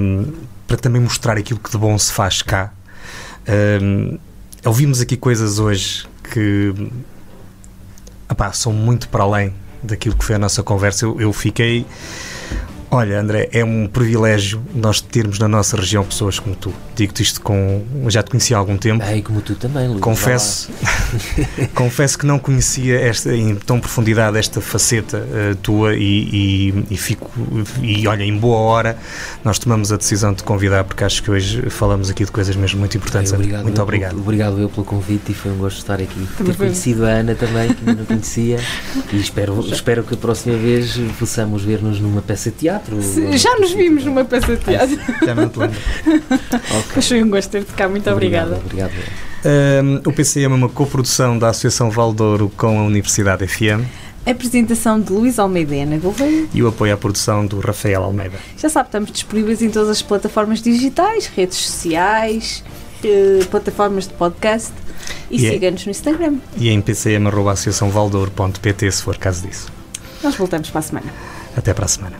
Speaker 1: para também mostrar aquilo que de bom se faz cá. Ahm, ouvimos aqui coisas hoje que epá, são muito para além daquilo que foi a nossa conversa. Eu, eu fiquei. Olha, André, é um privilégio nós termos na nossa região pessoas como tu. Digo-te isto com. Já te conheci há algum tempo.
Speaker 3: E como tu também, Luís.
Speaker 1: Confesso, confesso que não conhecia esta, em tão profundidade esta faceta eh, tua e, e- e fico e olha em boa hora nós tomamos a decisão de te convidar porque acho que hoje falamos aqui de coisas mesmo muito
Speaker 3: Ai,
Speaker 1: importantes. André.
Speaker 3: obrigado
Speaker 1: muito
Speaker 3: eu
Speaker 1: obrigado.
Speaker 3: Obrigado eu pelo convite e foi um gosto estar aqui.
Speaker 2: Também
Speaker 3: Ter
Speaker 2: foi.
Speaker 3: conhecido a Ana também, que ainda não conhecia. E espero, espero que a próxima vez possamos ver-nos numa peça de teatro.
Speaker 2: Se- Já nos vimos numa peça de teatro.
Speaker 1: Já te lembro.
Speaker 3: Ok.
Speaker 2: Mas foi um gosto ter-te cá. Muito obrigada.
Speaker 3: Obrigado.
Speaker 1: Um, o PCM é uma coprodução da Associação Valdouro com a Universidade FM
Speaker 2: Apresentação de Luís Almeida e Ana Gouveia.
Speaker 1: e o apoio à produção do Rafael Almeida.
Speaker 2: Já sabe, estamos disponíveis em todas as plataformas digitais, redes sociais, eh, plataformas de podcast e
Speaker 1: E é-
Speaker 2: siga-nos no Instagram.
Speaker 1: E em pcm.associaçãovaldouro.pt se for caso disso.
Speaker 2: Nós voltamos para a semana.
Speaker 1: Até para a semana.